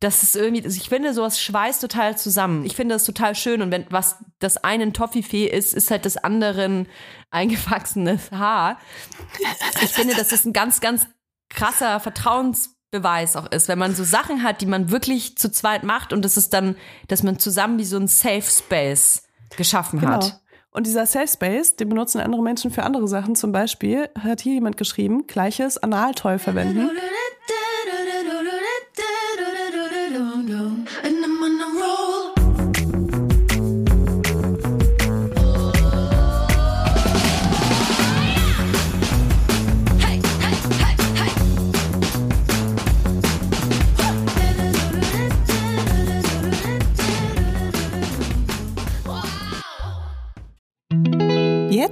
das ist irgendwie, also ich finde, sowas schweißt total zusammen. Ich finde das total schön. Und wenn was das eine ein Toffifee ist, ist halt das andere ein eingewachsenes Haar. Ich finde, dass das ein ganz, ganz krasser Vertrauensbeweis auch ist, wenn man so Sachen hat, die man wirklich zu zweit macht und das ist dann, dass man zusammen wie so ein Safe Space geschaffen Genau. hat. Und dieser Safe Space, den benutzen andere Menschen für andere Sachen. Zum Beispiel hat hier jemand geschrieben, gleiches Analtoy verwenden.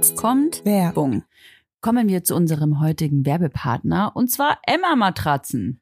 Jetzt kommt Werbung. Kommen wir zu unserem heutigen Werbepartner und zwar Emma Matratzen.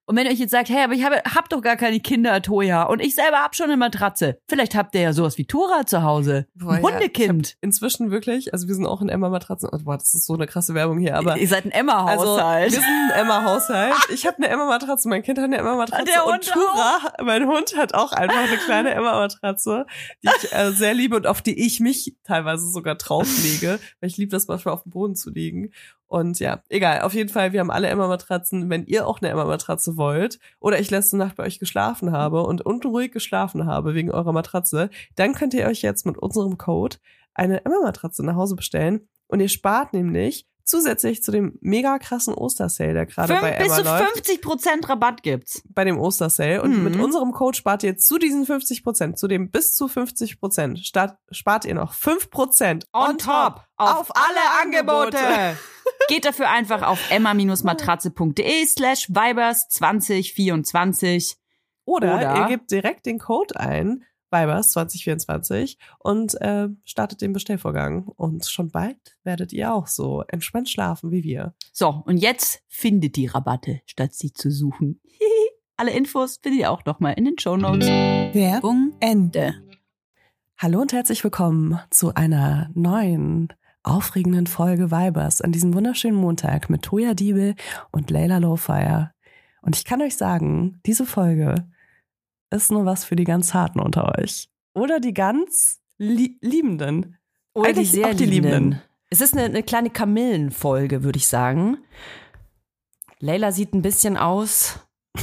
Und wenn ihr euch jetzt sagt, hey, aber ich habe hab doch gar keine Kinder, Toja, und ich selber hab schon eine Matratze. Vielleicht habt ihr ja sowas wie Tora zu Hause. Boah, Ein ja, Hundekind. Inzwischen wirklich, also wir sind auch in Emma-Matratzen. Oh, boah, das ist so eine krasse Werbung hier, aber ihr seid ein also, Emma-Haushalt. wir sind ein Emma-Haushalt. Ich habe eine Emma-Matratze, mein Kind hat eine Emma-Matratze Der und Hund Tura, mein Hund hat auch einfach eine kleine Emma-Matratze, die ich äh, sehr liebe und auf die ich mich teilweise sogar drauflege, weil ich liebe das manchmal auf dem Boden zu liegen. Und ja, egal, auf jeden Fall, wir haben alle Emma-Matratzen. Wenn ihr auch eine Emma-Matratze wollt oder ich letzte Nacht bei euch geschlafen habe und unruhig geschlafen habe wegen eurer Matratze, dann könnt ihr euch jetzt mit unserem Code eine Emma-Matratze nach Hause bestellen und ihr spart nämlich zusätzlich zu dem mega krassen Ostersale, der gerade bei bis Emma zu läuft, 50 Prozent Rabatt gibt's. bei dem Ostersale. Und Mhm. mit unserem Code spart ihr zu diesen 50 Prozent, zu dem bis zu 50 Prozent, spart ihr noch 5 Prozent On top auf alle Angebote. Geht dafür einfach auf emma-matratze.de slash vibers 2024. Oder, Oder- ihr gebt direkt den Code ein, Vibers 2024 und äh, startet den Bestellvorgang. Und schon bald werdet ihr auch so entspannt schlafen wie wir. So, und jetzt findet die Rabatte, statt sie zu suchen. Alle Infos findet ihr auch nochmal in den Shownotes. Werbung Ende. Hallo und herzlich willkommen zu einer neuen, aufregenden Folge Vibers an diesem wunderschönen Montag mit Toya Diebel und Layla Lowfire. Und ich kann euch sagen, diese Folge ist nur was für die ganz Harten unter euch. Oder die ganz Lie Liebenden. Oder die Eigentlich sehr auch die Liebenden. Liebenden. Es ist eine, eine kleine Kamillenfolge, würde ich sagen. Leila sieht ein bisschen aus,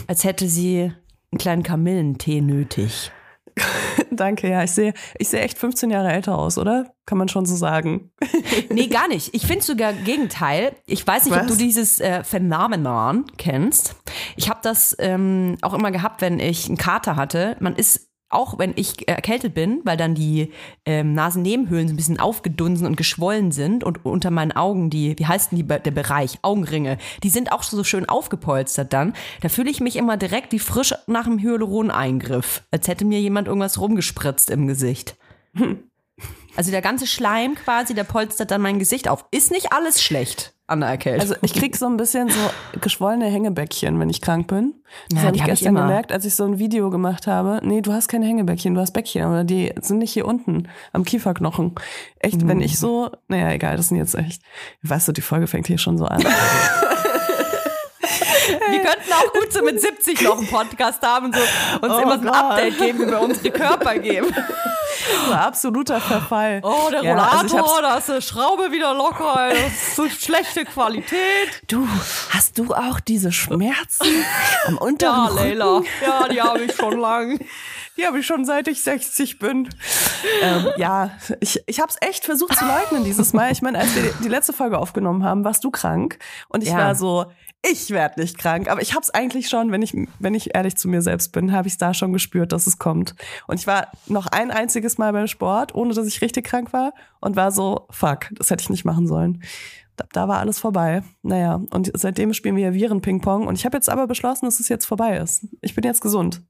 als hätte sie einen kleinen Kamillentee nötig. Danke, ja. Ich sehe, ich sehe echt 15 Jahre älter aus, oder? Kann man schon so sagen. Nee, gar nicht. Ich finde sogar Gegenteil. Ich weiß nicht, ob Was? du dieses äh, Phänomenon kennst. Ich habe das ähm, auch immer gehabt, wenn ich einen Kater hatte. Man ist auch wenn ich erkältet bin, weil dann die ähm, Nasennebenhöhlen so ein bisschen aufgedunsen und geschwollen sind und unter meinen Augen die, wie heißt denn die, der Bereich, Augenringe, die sind auch so schön aufgepolstert dann. Da fühle ich mich immer direkt wie frisch nach einem Hyaluron-Eingriff, als hätte mir jemand irgendwas rumgespritzt im Gesicht. Also der ganze Schleim quasi, der polstert dann mein Gesicht auf. Ist nicht alles schlecht an der Erkältung. Also ich krieg so ein bisschen so geschwollene Hängebäckchen, wenn ich krank bin. Das Ja, habe ich hab ich gestern immer. gemerkt, als ich so ein Video gemacht habe. Nee, du hast keine Hängebäckchen, du hast Bäckchen, aber die sind nicht hier unten am Kieferknochen. Echt, wenn ich so, naja, egal, das sind jetzt echt, weißt du, die Folge fängt hier schon so an. Wir könnten auch gut so mit 70 noch einen Podcast haben und so uns Oh immer so ein Gott. Update geben über unsere Körper geben. so absoluter Verfall. Oh, der Ja, Rollator, also ich hab's- da ist eine Schraube wieder locker, ey, das ist so schlechte Qualität. Du, hast du auch diese Schmerzen am Ja, unteren Rücken? Leila, ja, die habe ich schon lang. Die habe ich schon seit ich 60 bin. ähm, ja, ich, ich habe es echt versucht zu leugnen dieses Mal. Ich meine, als wir die letzte Folge aufgenommen haben, warst du krank und ich Ja. war so, ich werde nicht krank. Aber ich habe es eigentlich schon, wenn ich wenn ich ehrlich zu mir selbst bin, habe ich es da schon gespürt, dass es kommt. Und ich war noch ein einziges Mal beim Sport, ohne dass ich richtig krank war und war so, fuck, das hätte ich nicht machen sollen. Da, da war alles vorbei. Naja, und seitdem spielen wir Viren-Ping-Pong. Und ich habe jetzt aber beschlossen, dass es jetzt vorbei ist. Ich bin jetzt gesund.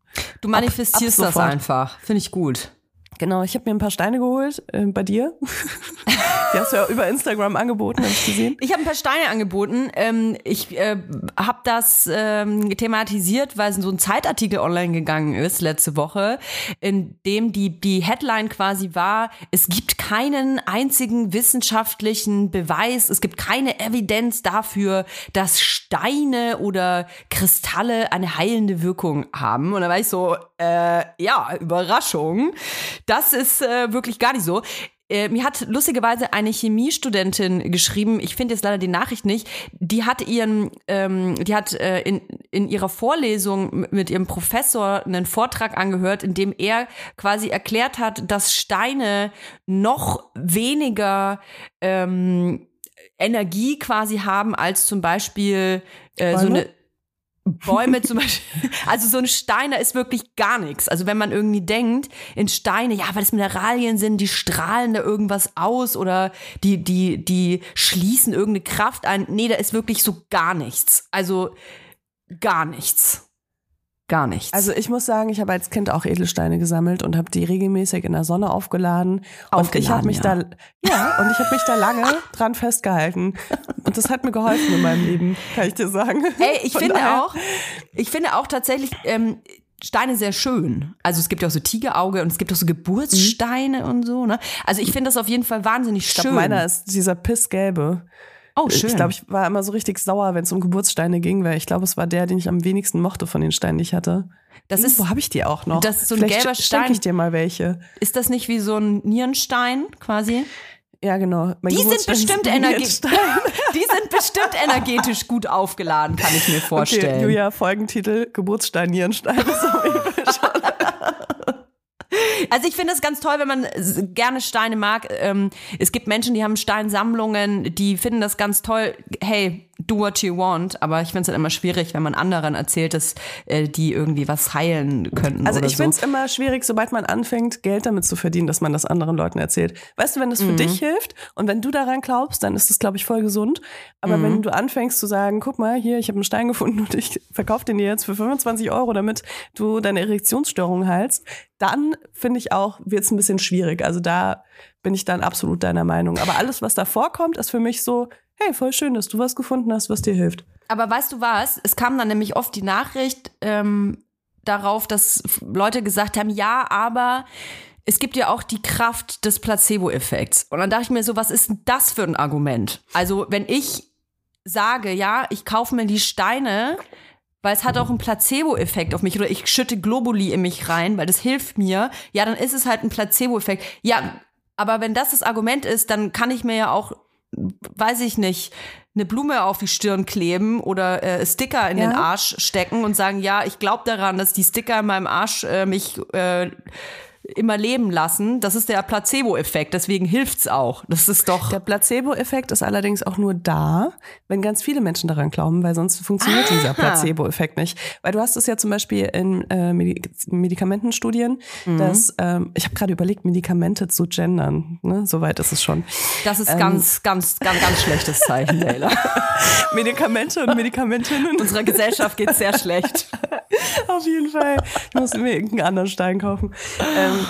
Du manifestierst ab das sofort. einfach. Finde ich gut. Genau, ich habe mir ein paar Steine geholt äh, bei dir. Die hast du ja über Instagram angeboten, habe ich gesehen. Ich habe ein paar Steine angeboten. Ähm, ich äh, habe das ähm, thematisiert, weil so ein Zeitartikel online gegangen ist letzte Woche, in dem die, die Headline quasi war, es gibt keinen einzigen wissenschaftlichen Beweis, es gibt keine Evidenz dafür, dass Steine oder Kristalle eine heilende Wirkung haben. Und da war ich so, äh, ja, Überraschung. Das ist äh, wirklich gar nicht so. Äh, mir hat lustigerweise eine Chemiestudentin geschrieben, ich finde jetzt leider die Nachricht nicht, die hat ihren, ähm, die hat äh, in, in ihrer Vorlesung mit ihrem Professor einen Vortrag angehört, in dem er quasi erklärt hat, dass Steine noch weniger ähm, Energie quasi haben als zum Beispiel äh, so eine Bäume zum Beispiel. Also so ein Stein, da ist wirklich gar nichts. Also wenn man irgendwie denkt, in Steine, ja, weil das Mineralien sind, die strahlen da irgendwas aus oder die, die, die schließen irgendeine Kraft ein. Nee, da ist wirklich so gar nichts. Also gar nichts. Gar nichts. Also ich muss sagen, ich habe als Kind auch Edelsteine gesammelt und habe die regelmäßig in der Sonne aufgeladen. Und ich Aufgeladen, habe mich ja. da ja und ich habe mich da lange dran festgehalten und das hat mir geholfen in meinem Leben, kann ich dir sagen. Ey, ich Von finde daher- auch, ich finde auch tatsächlich ähm, Steine sehr schön. Also es gibt ja auch so Tigerauge und es gibt auch so Geburtssteine und so. Ne? Also ich finde das auf jeden Fall wahnsinnig Ich schön. glaube, meiner ist dieser Pissgelbe. Oh, schön. Ich glaube, ich war immer so richtig sauer, wenn es um Geburtssteine ging, weil ich glaube, es war der, den ich am wenigsten mochte von den Steinen, die ich hatte. das ist, Wo habe ich die auch noch? das ist so ein Vielleicht gelber Stein. ich dir mal welche. ist das nicht wie so ein Nierenstein quasi? Ja, genau. Mein Die sind bestimmt energetisch. Die sind bestimmt energetisch gut aufgeladen, kann ich mir vorstellen. Okay, Julia, Folgentitel, Geburtsstein, Nierenstein. Das Also ich finde es ganz toll, wenn man gerne Steine mag. Ähm, es gibt Menschen, die haben Steinsammlungen, die finden das ganz toll. Hey, do what you want. Aber ich finde es dann immer schwierig, wenn man anderen erzählt, dass äh, die irgendwie was heilen könnten. Also oder ich so. finde es immer schwierig, sobald man anfängt, Geld damit zu verdienen, dass man das anderen Leuten erzählt. Weißt du, wenn das für Mhm. dich hilft und wenn du daran glaubst, dann ist das, glaube ich, voll gesund. Aber Mhm. wenn du anfängst zu sagen, guck mal, hier, ich habe einen Stein gefunden und ich verkaufe den dir jetzt für 25 Euro, damit du deine Erektionsstörung heilst, dann finde ich auch, wird es ein bisschen schwierig. Also da bin ich dann absolut deiner Meinung. Aber alles, was da vorkommt, ist für mich so, hey, voll schön, dass du was gefunden hast, was dir hilft. Aber weißt du was? Es kam dann nämlich oft die Nachricht ähm, darauf, dass Leute gesagt haben, ja, aber es gibt ja auch die Kraft des Placebo-Effekts. Und dann dachte ich mir so, was ist denn das für ein Argument? Also wenn ich sage, ja, ich kaufe mir die Steine, weil es hat auch einen Placebo-Effekt auf mich oder ich schütte Globuli in mich rein, weil das hilft mir, ja, dann ist es halt ein Placebo-Effekt. Ja, aber wenn das das Argument ist, dann kann ich mir ja auch, weiß ich nicht, eine Blume auf die Stirn kleben oder äh, Sticker in Ja. den Arsch stecken und sagen, ja, ich glaube daran, dass die Sticker in meinem Arsch äh, mich äh, immer leben lassen. Das ist der Placebo-Effekt, deswegen hilft's auch. Das ist doch. Der Placebo-Effekt ist allerdings auch nur da, wenn ganz viele Menschen daran glauben, weil sonst funktioniert Ah. dieser Placebo-Effekt nicht. Weil du hast es ja zum Beispiel in äh, Medi Medikamentenstudien, Mhm. dass ähm, ich habe gerade überlegt, Medikamente zu gendern. Ne? Soweit ist es schon. Das ist Ähm. ganz, ganz, ganz, ganz schlechtes Zeichen, Leila. Medikamente und Medikamentinnen. Unserer Gesellschaft geht's sehr schlecht. Auf jeden Fall. Ich muss mir irgendeinen anderen Stein kaufen. Ähm,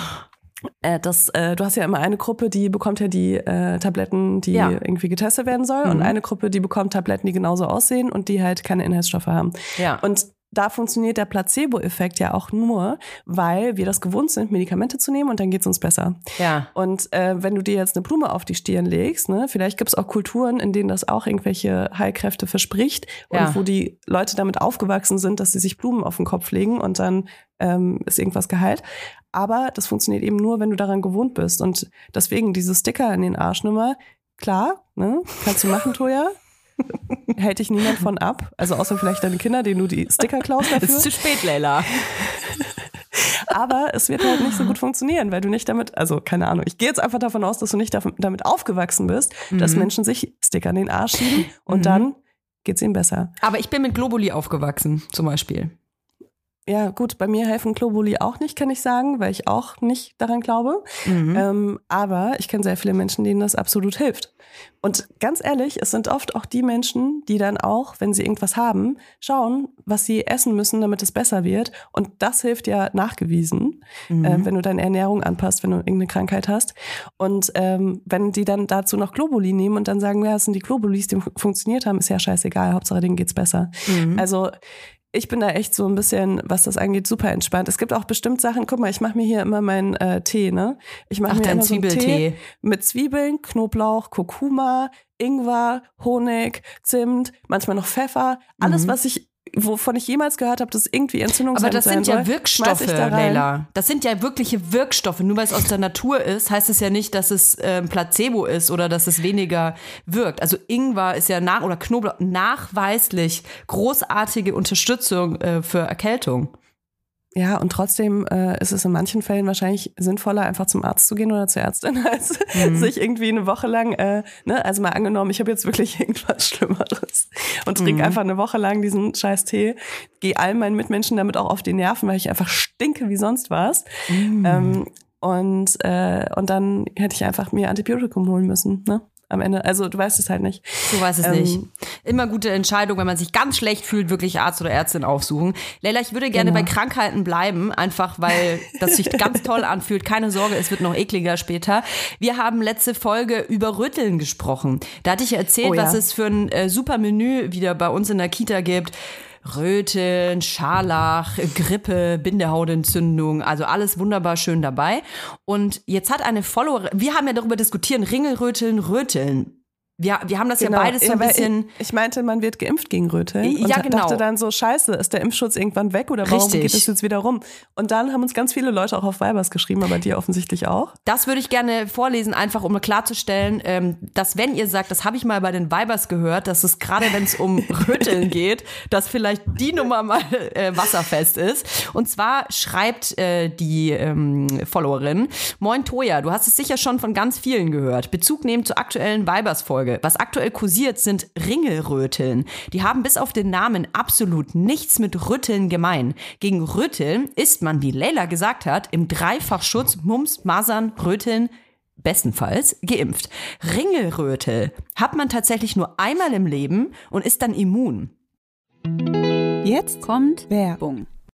äh, das, äh, du hast ja immer eine Gruppe, die bekommt ja die äh, Tabletten, die Ja. irgendwie getestet werden soll, und Mhm. eine Gruppe, die bekommt Tabletten, die genauso aussehen und die halt keine Inhaltsstoffe haben. Ja. Und da funktioniert der Placebo-Effekt ja auch nur, weil wir das gewohnt sind, Medikamente zu nehmen und dann geht's uns besser. ja. Und äh, wenn du dir jetzt eine Blume auf die Stirn legst, ne, vielleicht gibt's auch Kulturen, in denen das auch irgendwelche Heilkräfte verspricht und Ja. wo die Leute damit aufgewachsen sind, dass sie sich Blumen auf den Kopf legen und dann ähm, ist irgendwas geheilt. Aber das funktioniert eben nur, wenn du daran gewohnt bist. Und deswegen diese Sticker in den Arschnummer, klar, ne, kannst du machen, Toja. Hält dich niemand von ab. Also außer vielleicht deine Kinder, denen du die Sticker klaust Es dafür. ist zu spät, Leila. Aber es wird halt nicht so gut funktionieren, weil du nicht damit, also keine Ahnung, ich gehe jetzt einfach davon aus, dass du nicht damit aufgewachsen bist, dass Mhm. Menschen sich Sticker in den Arsch schieben und Mhm. dann geht's ihnen besser. Aber ich bin mit Globuli aufgewachsen, zum Beispiel. Ja, gut, bei mir helfen Globuli auch nicht, kann ich sagen, weil ich auch nicht daran glaube. Mhm. Ähm, aber ich kenne sehr viele Menschen, denen das absolut hilft. Und ganz ehrlich, es sind oft auch die Menschen, die dann auch, wenn sie irgendwas haben, schauen, was sie essen müssen, damit es besser wird. Und das hilft ja nachgewiesen, Mhm. äh, wenn du deine Ernährung anpasst, wenn du irgendeine Krankheit hast. Und ähm, wenn die dann dazu noch Globuli nehmen und dann sagen, ja, das sind die Globulis, die fun- funktioniert haben, ist ja scheißegal, Hauptsache denen geht's besser. Mhm. Also ich bin da echt so ein bisschen, was das angeht, super entspannt. Es gibt auch bestimmt Sachen, guck mal, ich mache mir hier immer meinen äh, Tee, ne? Ich mache Ach, mir immer so einen Zwiebeltee. Tee mit Zwiebeln, Knoblauch, Kurkuma, Ingwer, Honig, Zimt, manchmal noch Pfeffer. Alles, Mhm. was ich, wovon ich jemals gehört habe, dass irgendwie Entzündungshemmend Aber das sind ja soll, Wirkstoffe, da. Leila. Das sind ja wirkliche Wirkstoffe. Nur weil es aus der Natur ist, heißt es ja nicht, dass es ähm, Placebo ist oder dass es weniger wirkt. Also Ingwer ist ja nach oder Knoblauch nachweislich großartige Unterstützung äh, für Erkältung. Ja, und trotzdem äh, ist es in manchen Fällen wahrscheinlich sinnvoller, einfach zum Arzt zu gehen oder zur Ärztin, als Mhm. sich irgendwie eine Woche lang, äh, ne, also mal angenommen, ich habe jetzt wirklich irgendwas Schlimmeres und trinke Mhm. einfach eine Woche lang diesen scheiß Tee, gehe allen meinen Mitmenschen damit auch auf die Nerven, weil ich einfach stinke wie sonst was. Mhm. Ähm, und, äh, und dann hätte ich einfach mir Antibiotikum holen müssen, ne? Am Ende. Also du weißt es halt nicht. Du weißt es Ähm, nicht. Immer gute Entscheidung, wenn man sich ganz schlecht fühlt, wirklich Arzt oder Ärztin aufsuchen. Leila, ich würde gerne Genau. bei Krankheiten bleiben, einfach weil das sich ganz toll anfühlt. Keine Sorge, es wird noch ekliger später. Wir haben letzte Folge über Rütteln gesprochen. Da hatte ich erzählt, Oh ja. was es für ein äh, super Menü wieder bei uns in der Kita gibt. Röteln, Scharlach, Grippe, Bindehautentzündung, also alles wunderbar schön dabei. Und jetzt hat eine Followerin, wir haben ja darüber diskutiert, Ringelröteln, Röteln. Wir, wir haben das ja beides so ein bisschen. Ich, ich meinte, man wird geimpft gegen Röteln. Ja, und genau. dachte dann so, scheiße, ist der Impfschutz irgendwann weg oder warum Richtig. geht es jetzt wieder rum? Und dann haben uns ganz viele Leute auch auf Vibers geschrieben, aber dir offensichtlich auch. Das würde ich gerne vorlesen, einfach um klarzustellen, ähm, dass wenn ihr sagt, das habe ich mal bei den Vibers gehört, dass es gerade, wenn es um Rütteln geht, dass vielleicht die Nummer mal äh, wasserfest ist. Und zwar schreibt äh, die ähm, Followerin, Moin Toja, du hast es sicher schon von ganz vielen gehört. Bezug nehmen zur aktuellen Vibers-Folge. Was aktuell kursiert, sind Ringelröteln. Die haben bis auf den Namen absolut nichts mit Rütteln gemein. Gegen Rütteln ist man, wie Leila gesagt hat, im Dreifachschutz Mumps, Masern, Röteln bestenfalls geimpft. Ringelrötel hat man tatsächlich nur einmal im Leben und ist dann immun. Jetzt Kommt Werbung.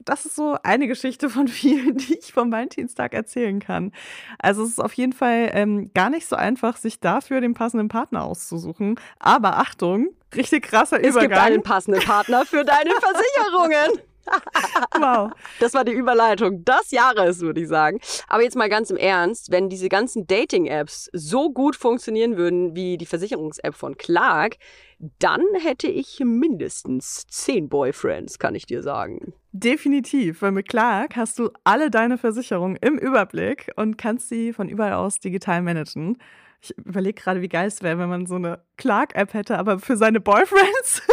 das ist so eine Geschichte von vielen, die ich vom Valentinstag erzählen kann. Also es ist auf jeden Fall ähm, gar nicht so einfach, sich dafür den passenden Partner auszusuchen. Aber Achtung, richtig krasser es gibt Übergang. einen passenden Partner für deine Versicherungen. Wow. Das war die Überleitung des Jahres, würde ich sagen. Aber jetzt mal ganz im Ernst, wenn diese ganzen Dating-Apps so gut funktionieren würden wie die Versicherungs-App von Clark, dann hätte ich mindestens zehn Boyfriends, kann ich dir sagen. Definitiv, weil mit Clark hast du alle deine Versicherungen im Überblick und kannst sie von überall aus digital managen. Ich überlege gerade, wie geil es wäre, wenn man so eine Clark-App hätte, aber für seine Boyfriends.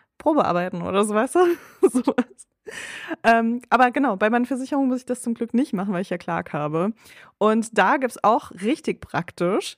Probearbeiten oder so, weißt du? Sowas. Ähm, aber genau, bei meinen Versicherungen muss ich das zum Glück nicht machen, weil ich ja Clark habe. Und da gibt es auch richtig praktisch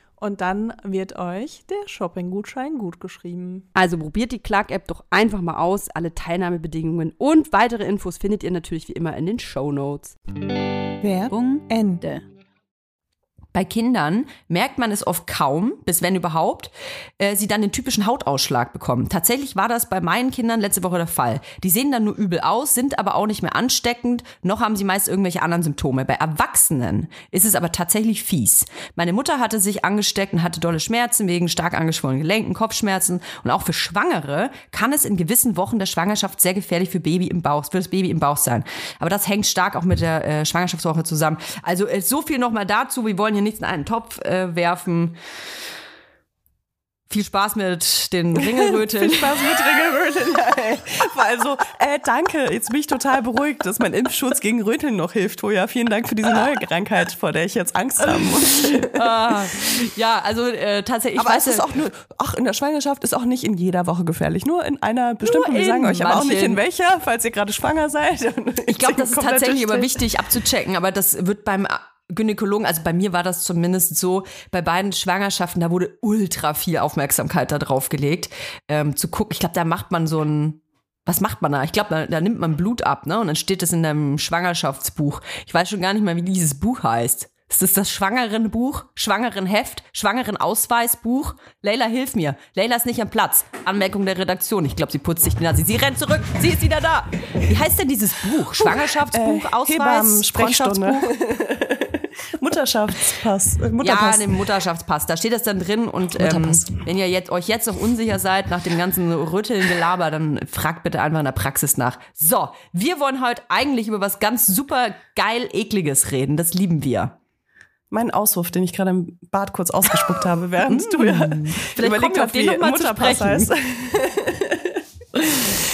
Und dann wird euch der Shopping-Gutschein gut geschrieben. Also probiert die Clark-App doch einfach mal aus. Alle Teilnahmebedingungen und weitere Infos findet ihr natürlich wie immer in den Show Notes. Werbung Ende. Bei Kindern merkt man es oft kaum, bis wenn überhaupt, äh, sie dann den typischen Hautausschlag bekommen. Tatsächlich war das bei meinen Kindern letzte Woche der Fall. Die sehen dann nur übel aus, sind aber auch nicht mehr ansteckend, noch haben sie meist irgendwelche anderen Symptome. Bei Erwachsenen ist es aber tatsächlich fies. Meine Mutter hatte sich angesteckt und hatte dolle Schmerzen wegen stark angeschwollenen Gelenken, Kopfschmerzen und auch für Schwangere kann es in gewissen Wochen der Schwangerschaft sehr gefährlich für Baby im Bauch, für das Baby im Bauch sein. Aber das hängt stark auch mit der äh, Schwangerschaftswoche zusammen. Also äh, so viel nochmal dazu. Wir wollen hier nichts in einen Topf äh, werfen. Viel Spaß mit den Ringelröteln. Viel Spaß mit Ringelröteln. Ey. Also, äh, danke. Jetzt bin ich total beruhigt, dass mein Impfschutz gegen Röteln noch hilft, Toja. Vielen Dank für diese neue Krankheit, vor der ich jetzt Angst haben muss. ah, ja, also äh, tatsächlich. aber ich es weiß ist ja- auch nur, ach, in der Schwangerschaft ist auch nicht in jeder Woche gefährlich. Nur in einer bestimmten. Wir sagen euch aber auch nicht in welcher, falls ihr gerade schwanger seid. Ich glaube, das ist tatsächlich aber wichtig abzuchecken, aber das wird beim Gynäkologen, also bei mir war das zumindest so, bei beiden Schwangerschaften, da wurde ultra viel Aufmerksamkeit da drauf gelegt, ähm, zu gucken. Ich glaube, da macht man so ein, was macht man da? Ich glaube, da, da nimmt man Blut ab, ne? Und dann steht das in einem Schwangerschaftsbuch. Ich weiß schon gar nicht mal, wie dieses Buch heißt. Ist das das Schwangerenbuch? Schwangerenheft? Schwangerenausweisbuch? Leila, hilf mir. Leila ist nicht am Platz. Anmerkung der Redaktion. Ich glaube, sie putzt sich die Nase. Sie rennt zurück. Sie ist wieder da. Wie heißt denn dieses Buch? Schwangerschaftsbuch, Äh, Ausweis, Hebammen-Sprechstunde. Mutterschaftspass. Äh, Ja, Mutterpass. in dem Mutterschaftspass. Da steht das dann drin. Und ähm, wenn ihr jetzt, euch jetzt noch unsicher seid nach dem ganzen Rütteln-Gelaber, dann fragt bitte einfach in der Praxis nach. So, wir wollen heute eigentlich über was ganz super geil ekliges reden. Das lieben wir. mein Auswurf, den ich gerade im Bad kurz ausgespuckt habe, während du ja Vielleicht auf den wie Mutterpass sprechen. heißt.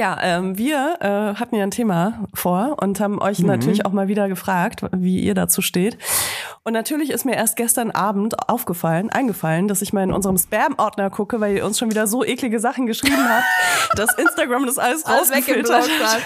Ja, ähm, wir äh, hatten ja ein Thema vor und haben euch natürlich auch mal wieder gefragt, wie ihr dazu steht. Und natürlich ist mir erst gestern Abend aufgefallen, eingefallen, dass ich mal in unserem Spam-Ordner gucke, weil ihr uns schon wieder so eklige Sachen geschrieben habt, dass Instagram das alles Alles rausgefiltert hat.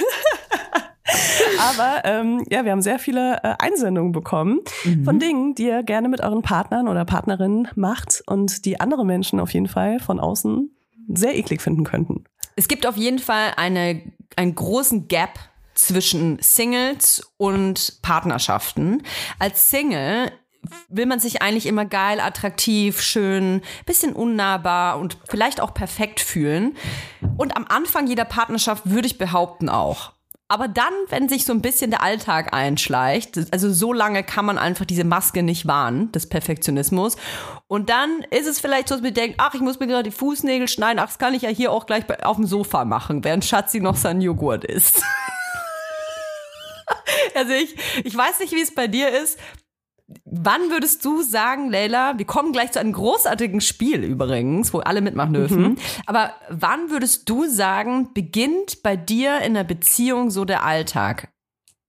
Aber ähm, ja, wir haben sehr viele äh, Einsendungen bekommen Mhm. von Dingen, die ihr gerne mit euren Partnern oder Partnerinnen macht und die andere Menschen auf jeden Fall von außen sehr eklig finden könnten. Es gibt auf jeden Fall eine, einen großen Gap zwischen Singles und Partnerschaften. Als Single will man sich eigentlich immer geil, attraktiv, schön, bisschen unnahbar und vielleicht auch perfekt fühlen. Und am Anfang jeder Partnerschaft würde ich behaupten auch. Aber dann, wenn sich so ein bisschen der Alltag einschleicht, also so lange kann man einfach diese Maske nicht wahren, des Perfektionismus. Und dann ist es vielleicht so, dass man denkt, ach, ich muss mir gerade die Fußnägel schneiden, ach, das kann ich ja hier auch gleich auf dem Sofa machen, während Schatzi noch seinen Joghurt isst. also ich, ich weiß nicht, wie es bei dir ist. Wann würdest du sagen, Leila, wir kommen gleich zu einem großartigen Spiel übrigens, wo alle mitmachen dürfen, aber wann würdest du sagen, beginnt bei dir in der Beziehung so der Alltag?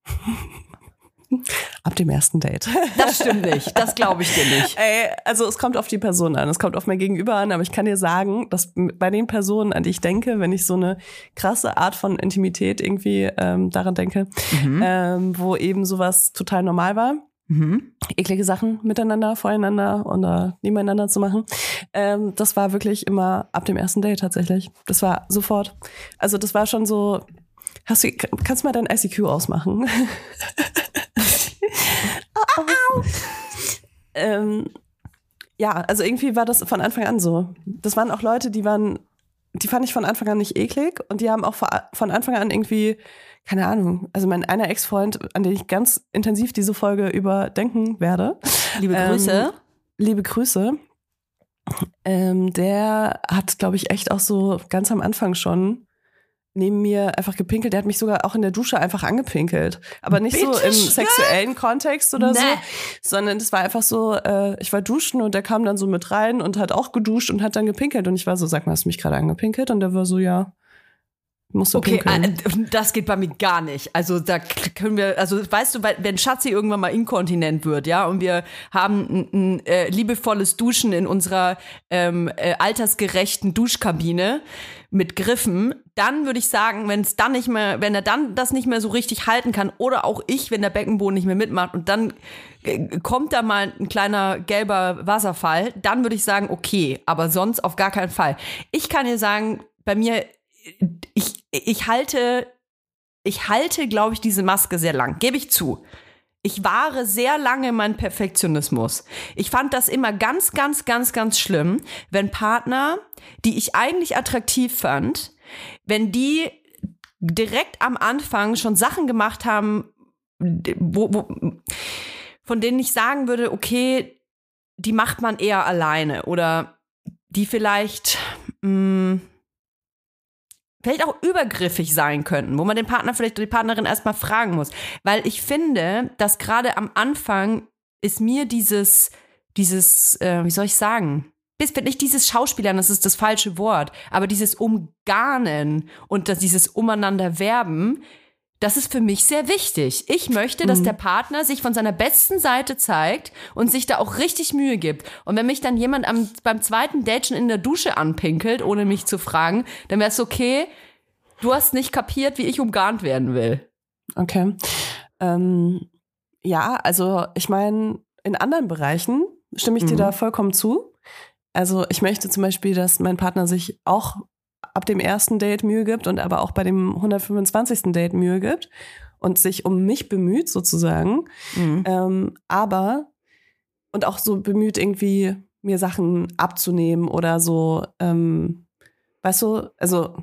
Ab dem ersten Date. Das stimmt nicht, das glaube ich dir nicht. Ey, also es kommt auf die Person an, es kommt auf mein Gegenüber an, aber ich kann dir sagen, dass bei den Personen, an die ich denke, wenn ich so eine krasse Art von Intimität irgendwie ähm, daran denke, ähm, wo eben sowas total normal war, Mhm. eklige Sachen miteinander, voreinander oder nebeneinander zu machen. Ähm, das war wirklich immer ab dem ersten Date tatsächlich. Das war sofort. Also das war schon so. Hast du, kannst du mal dein ICQ ausmachen? ähm, ja, also irgendwie war das von Anfang an so. Das waren auch Leute, die waren, die fand ich von Anfang an nicht eklig und die haben auch von Anfang an irgendwie, keine Ahnung, also mein einer Ex-Freund, an den ich ganz intensiv diese Folge überdenken werde. Liebe Ähm, Grüße. Liebe Grüße. Ähm, der hat, glaube ich, echt auch so ganz am Anfang schon neben mir einfach gepinkelt. Der hat mich sogar auch in der Dusche einfach angepinkelt. Aber nicht so Bitte im schön. sexuellen Kontext oder so, Nee. sondern es war einfach so, äh, ich war duschen und der kam dann so mit rein und hat auch geduscht und hat dann gepinkelt. Und ich war so, sag mal, hast du mich gerade angepinkelt? Und der war so, ja, musst du Okay, pinkeln. äh, das geht bei mir gar nicht. Also da können wir, also weißt du, wenn Schatzi irgendwann mal inkontinent wird, ja, und wir haben ein, ein äh, liebevolles Duschen in unserer ähm, äh, altersgerechten Duschkabine mit Griffen, dann würde ich sagen, wenn es dann nicht mehr, wenn er dann das nicht mehr so richtig halten kann, oder auch ich, wenn der Beckenboden nicht mehr mitmacht und dann äh, kommt da mal ein kleiner gelber Wasserfall, dann würde ich sagen, okay, aber sonst auf gar keinen Fall. Ich kann dir sagen, bei mir ich, ich halte, ich halte, glaube ich, diese Maske sehr lang, gebe ich zu. Ich wahre sehr lange meinen Perfektionismus. Ich fand das immer ganz, ganz, ganz, ganz schlimm, wenn Partner, die ich eigentlich attraktiv fand, wenn die direkt am Anfang schon Sachen gemacht haben, wo, wo, von denen ich sagen würde, okay, die macht man eher alleine oder die vielleicht mh, vielleicht auch übergriffig sein könnten, wo man den Partner vielleicht die Partnerin erstmal fragen muss. Weil ich finde, dass gerade am Anfang ist mir dieses, dieses, äh, wie soll ich sagen, bis nicht dieses Schauspielern, das ist das falsche Wort, aber dieses Umgarnen und das, dieses umeinander werben, das ist für mich sehr wichtig. Ich möchte, dass der Partner sich von seiner besten Seite zeigt und sich da auch richtig Mühe gibt. Und wenn mich dann jemand am, beim zweiten Date schon in der Dusche anpinkelt, ohne mich zu fragen, dann wäre es okay, du hast nicht kapiert, wie ich umgarnt werden will. Okay. Ähm, ja, also ich meine, in anderen Bereichen stimme ich dir Mhm. da vollkommen zu. Also ich möchte zum Beispiel, dass mein Partner sich auch ab dem ersten Date Mühe gibt und aber auch bei dem 125. Date Mühe gibt und sich um mich bemüht sozusagen. Ähm, aber und auch so bemüht, irgendwie mir Sachen abzunehmen oder so, ähm, weißt du, also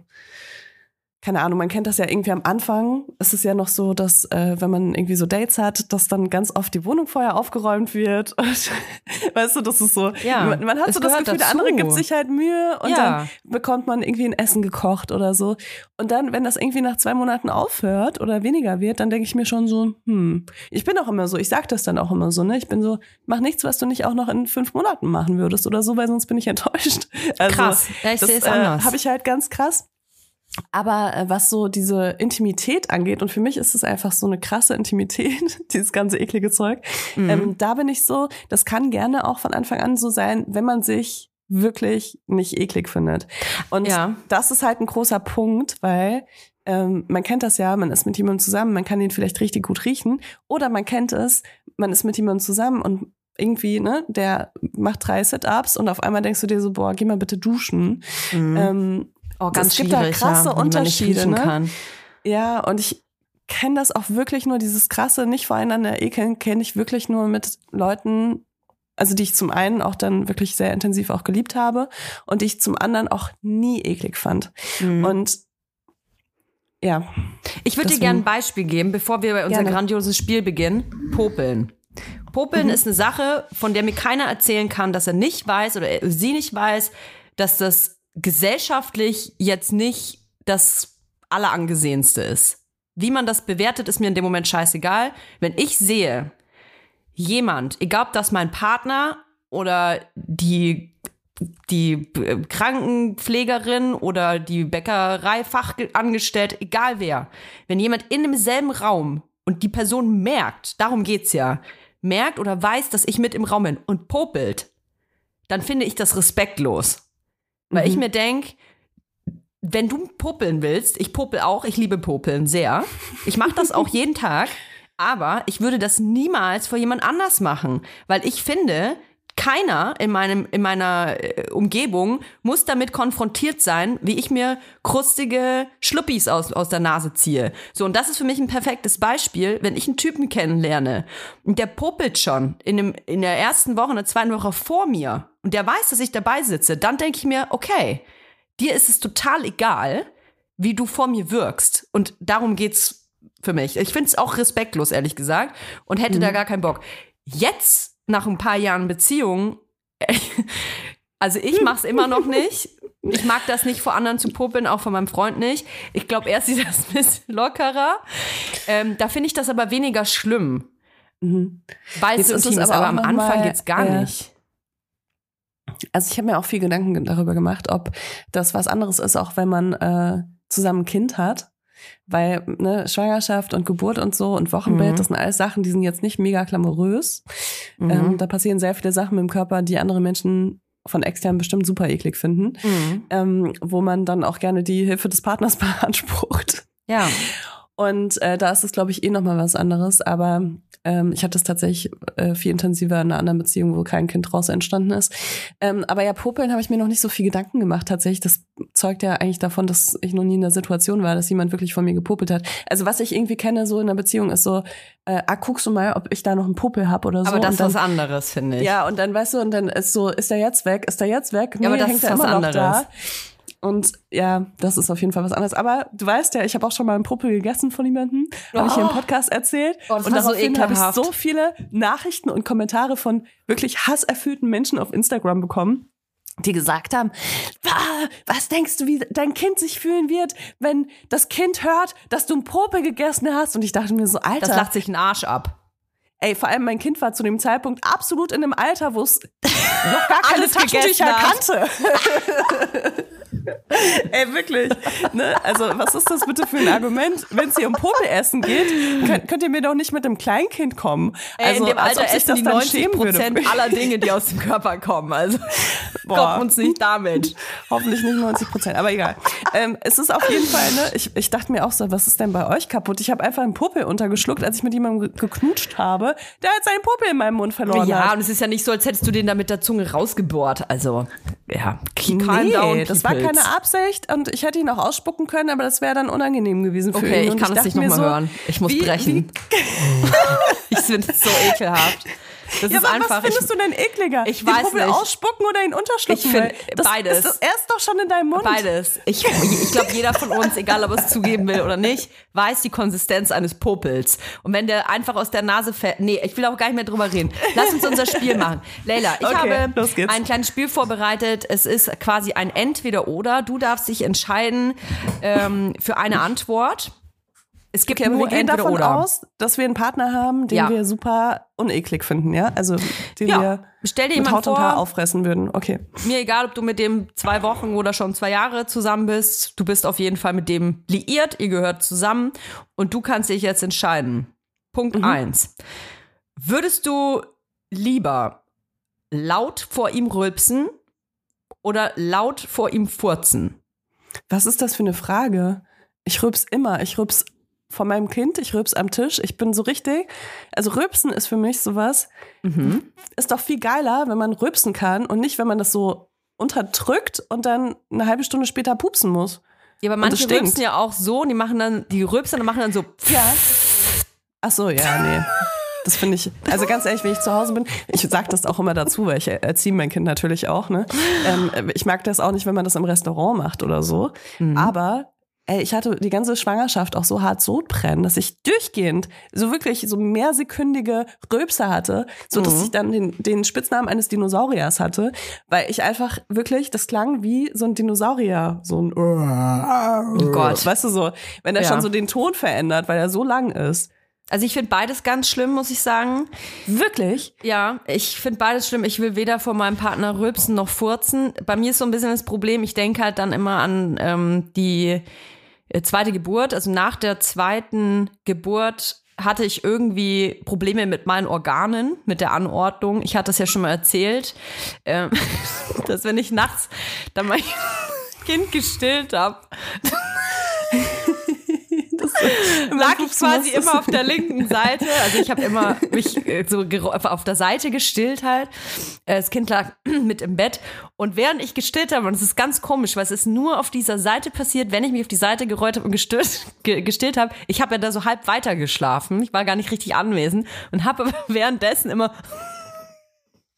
keine Ahnung, man kennt das ja irgendwie am Anfang. Es ist ja noch so, dass äh, wenn man irgendwie so Dates hat, dass dann ganz oft die Wohnung vorher aufgeräumt wird. Weißt du, das ist so, Ja, man, man hat so das Gefühl, der dazu. andere gibt sich halt Mühe und Ja. dann bekommt man irgendwie ein Essen gekocht oder so. Und dann, wenn das irgendwie nach zwei Monaten aufhört oder weniger wird, dann denke ich mir schon so, hm, ich bin auch immer so, ich sag das dann auch immer so, ne? Ich bin so, mach nichts, was du nicht auch noch in fünf Monaten machen würdest oder so, weil sonst bin ich enttäuscht. Also, Krass. Ja, ich das sehe es äh, anders. habe ich halt ganz krass. Aber äh, was so diese Intimität angeht, und für mich ist es einfach so eine krasse Intimität, dieses ganze eklige Zeug, Mhm. ähm, da bin ich so, das kann gerne auch von Anfang an so sein, wenn man sich wirklich nicht eklig findet. Und Ja. das ist halt ein großer Punkt, weil ähm, man kennt das ja, man ist mit jemandem zusammen, man kann ihn vielleicht richtig gut riechen. Oder man kennt es, man ist mit jemandem zusammen und irgendwie, ne, der macht drei Sit-Ups und auf einmal denkst du dir so, boah, geh mal bitte duschen. Ähm, oh, ganz es gibt da schwierig, krasse ja, Unterschiede, ne? Ja, und ich kenne das auch wirklich nur, dieses krasse nicht voreinander ekeln, kenne ich wirklich nur mit Leuten, also die ich zum einen auch dann wirklich sehr intensiv auch geliebt habe und die ich zum anderen auch nie eklig fand. Mhm. Und ja, Ich würde dir gerne ein Beispiel geben, bevor wir bei unser Gerne. grandioses Spiel beginnen. Popeln. Popeln ist eine Sache, von der mir keiner erzählen kann, dass er nicht weiß oder er- sie nicht weiß, dass das gesellschaftlich jetzt nicht das Allerangesehenste ist. Wie man das bewertet, ist mir in dem Moment scheißegal. Wenn ich sehe, jemand, egal ob das mein Partner oder die, die äh, Krankenpflegerin oder die Bäckereifachangestellte, egal wer, wenn jemand in demselben Raum und die Person merkt, darum geht's ja, merkt oder weiß, dass ich mit im Raum bin und popelt, dann finde ich das respektlos. Weil ich mir denk, wenn du popeln willst, ich popel auch, ich liebe popeln sehr. Ich mache das auch jeden Tag, aber ich würde das niemals vor jemand anders machen, weil ich finde, keiner in meinem in meiner äh, Umgebung muss damit konfrontiert sein, wie ich mir krustige Schluppis aus aus der Nase ziehe. So und das ist für mich ein perfektes Beispiel, wenn ich einen Typen kennenlerne und der popelt schon in dem in der ersten Woche, in der zweiten Woche vor mir und der weiß, dass ich dabei sitze, dann denke ich mir, okay, dir ist es total egal, wie du vor mir wirkst. Und darum geht's für mich. Ich finde es auch respektlos, ehrlich gesagt, und hätte da gar keinen Bock. Jetzt, nach ein paar Jahren Beziehung, also ich mach's immer noch nicht. Ich mag das nicht vor anderen zu popeln, auch von meinem Freund nicht. Ich glaube, er sieht das ein bisschen lockerer. Ähm, da finde ich das aber weniger schlimm. Weil es Jetzt ist es aber aber am Anfang geht's gar äh, nicht. also ich habe mir auch viel Gedanken darüber gemacht, ob das was anderes ist, auch wenn man äh, zusammen ein Kind hat. Weil ne, Schwangerschaft und Geburt und so und Wochenbett, Mhm. das sind alles Sachen, die sind jetzt nicht mega glamourös. Mhm. Ähm, da passieren sehr viele Sachen mit dem Körper, die andere Menschen von extern bestimmt super eklig finden, Mhm. ähm, wo man dann auch gerne die Hilfe des Partners beansprucht. Ja. Und äh, da ist es, glaube ich, eh nochmal was anderes. Aber ähm, ich hatte es tatsächlich äh, viel intensiver in einer anderen Beziehung, wo kein Kind draus entstanden ist. Ähm, aber ja, Popeln habe ich mir noch nicht so viel Gedanken gemacht. Tatsächlich, das zeugt ja eigentlich davon, dass ich noch nie in der Situation war, dass jemand wirklich von mir gepopelt hat. Also was ich irgendwie kenne so in einer Beziehung ist so, äh, ah, guckst du mal, ob ich da noch einen Popel hab oder so. Aber das ist was anderes, finde ich. ja, und dann weißt du, und dann ist so, ist der jetzt weg? Ist der jetzt weg? Ja, aber das hängt ist er was immer noch anderes. Da. Und ja, das ist auf jeden Fall was anderes. Aber du weißt ja, ich habe auch schon mal einen Popel gegessen von jemandem, habe ich hier im Podcast erzählt. Oh, und war so daraufhin habe ich so viele Nachrichten und Kommentare von wirklich hasserfüllten Menschen auf Instagram bekommen. Die gesagt haben, "Ah, was denkst du, wie dein Kind sich fühlen wird, wenn das Kind hört, dass du einen Popel gegessen hast? Und ich dachte mir so, Alter, Das lacht sich einen Arsch ab. Ey, vor allem mein Kind war zu dem Zeitpunkt absolut in einem Alter, wo es noch gar keine Taschentücher kannte. Ey, wirklich. Ne? Also, was ist das bitte für ein Argument? Wenn es hier um Popelessen geht, könnt, könnt ihr mir doch nicht mit dem Kleinkind kommen. Ey, also, in dem als Alter sich essen die dann 90 schämen würde. Prozent aller Dinge, die aus dem Körper kommen. Also Boah. kommt uns nicht damit. Hoffentlich nicht 90 Prozent, aber egal. Ähm, es ist auf jeden Fall, ne, ich, ich dachte mir auch so, was ist denn bei euch kaputt? Ich habe einfach einen Popel untergeschluckt, als ich mit jemandem ge- geknutscht habe, der hat seinen Popel in meinem Mund verloren Ja, hat. und es ist ja nicht so, als hättest du den da mit der Zunge rausgebohrt. Also, ja, calm Nee, down, das war peoples. Keine Absicht und ich hätte ihn auch ausspucken können, aber das wäre dann unangenehm gewesen für Okay, ihn. ich Und kann es nicht nochmal so, hören. Ich muss wie- brechen. ich finde es so ekelhaft. Das Ja, ist aber einfach. was findest du denn ekliger? ich den weiß Popel nicht. ausspucken oder ihn unterschlucken? Ich find Weil das beides. Ist, er ist doch schon in deinem Mund. Beides. Ich, ich glaube, jeder von uns, egal ob er es zugeben will oder nicht, weiß die Konsistenz eines Popels. Und wenn der einfach aus der Nase fällt. Nee, ich will auch gar nicht mehr drüber reden. Lass uns unser Spiel machen. Leila, ich Okay, habe ein kleines Spiel vorbereitet. Es ist quasi ein Entweder-Oder. Du darfst dich entscheiden ähm, für eine Antwort. Es gibt Okay, nur wir gehen entweder davon oder. aus, dass wir einen Partner haben, den Ja. wir super uneklig finden, ja? Also, den Ja. wir Stell dir mit Haut und Haar vor- auffressen würden. Okay. Mir egal, ob du mit dem zwei Wochen oder schon zwei Jahre zusammen bist, du bist auf jeden Fall mit dem liiert, ihr gehört zusammen und du kannst dich jetzt entscheiden. Punkt eins. Würdest du lieber laut vor ihm rülpsen oder laut vor ihm furzen? Was ist das für eine Frage? Ich rübs immer. Ich rübs von meinem Kind, ich rübs am Tisch. Ich bin so richtig. Also rübsen ist für mich sowas. Mhm. Ist doch viel geiler, wenn man rübsen kann und nicht, wenn man das so unterdrückt und dann eine halbe Stunde später pupsen muss. Ja, aber manche rülpsen ja auch so und die machen dann, die rülpsen und machen dann so. Ja. Ach so, ja, nee. Das finde ich, also ganz ehrlich, wenn ich zu Hause bin, ich sage das auch immer dazu, weil ich erziehe mein Kind natürlich auch, ne? Ähm, ich mag das auch nicht, wenn man das im Restaurant macht oder so. Aber ey, ich hatte die ganze Schwangerschaft auch so hart Sodbrennen, dass ich durchgehend so wirklich so mehrsekündige Röpse hatte, so dass ich dann den, den Spitznamen eines Dinosauriers hatte, weil ich einfach wirklich, das klang wie so ein Dinosaurier, so ein Oh Gott. Weißt du so, wenn er Ja. schon so den Ton verändert, weil er so lang ist. Also ich finde beides ganz schlimm, muss ich sagen. Wirklich? Ja, ich finde beides schlimm. Ich will weder vor meinem Partner rülpsen noch furzen. Bei mir ist so ein bisschen das Problem, ich denke halt dann immer an ähm, die äh, zweite Geburt. Also nach der zweiten Geburt hatte ich irgendwie Probleme mit meinen Organen, mit der Anordnung. Ich hatte es ja schon mal erzählt, ähm, dass wenn ich nachts dann mein Kind gestillt habe, lag ich quasi immer auf der linken Seite. Also ich habe immer mich äh, so auf der Seite gestillt halt. Äh, Das Kind lag mit im Bett. Und während ich gestillt habe, und es ist ganz komisch, weil es ist nur auf dieser Seite passiert, wenn ich mich auf die Seite gerollt habe und gestillt, ge, gestillt habe. Ich habe ja da so halb weiter geschlafen. Ich war gar nicht richtig anwesend und habe aber währenddessen immer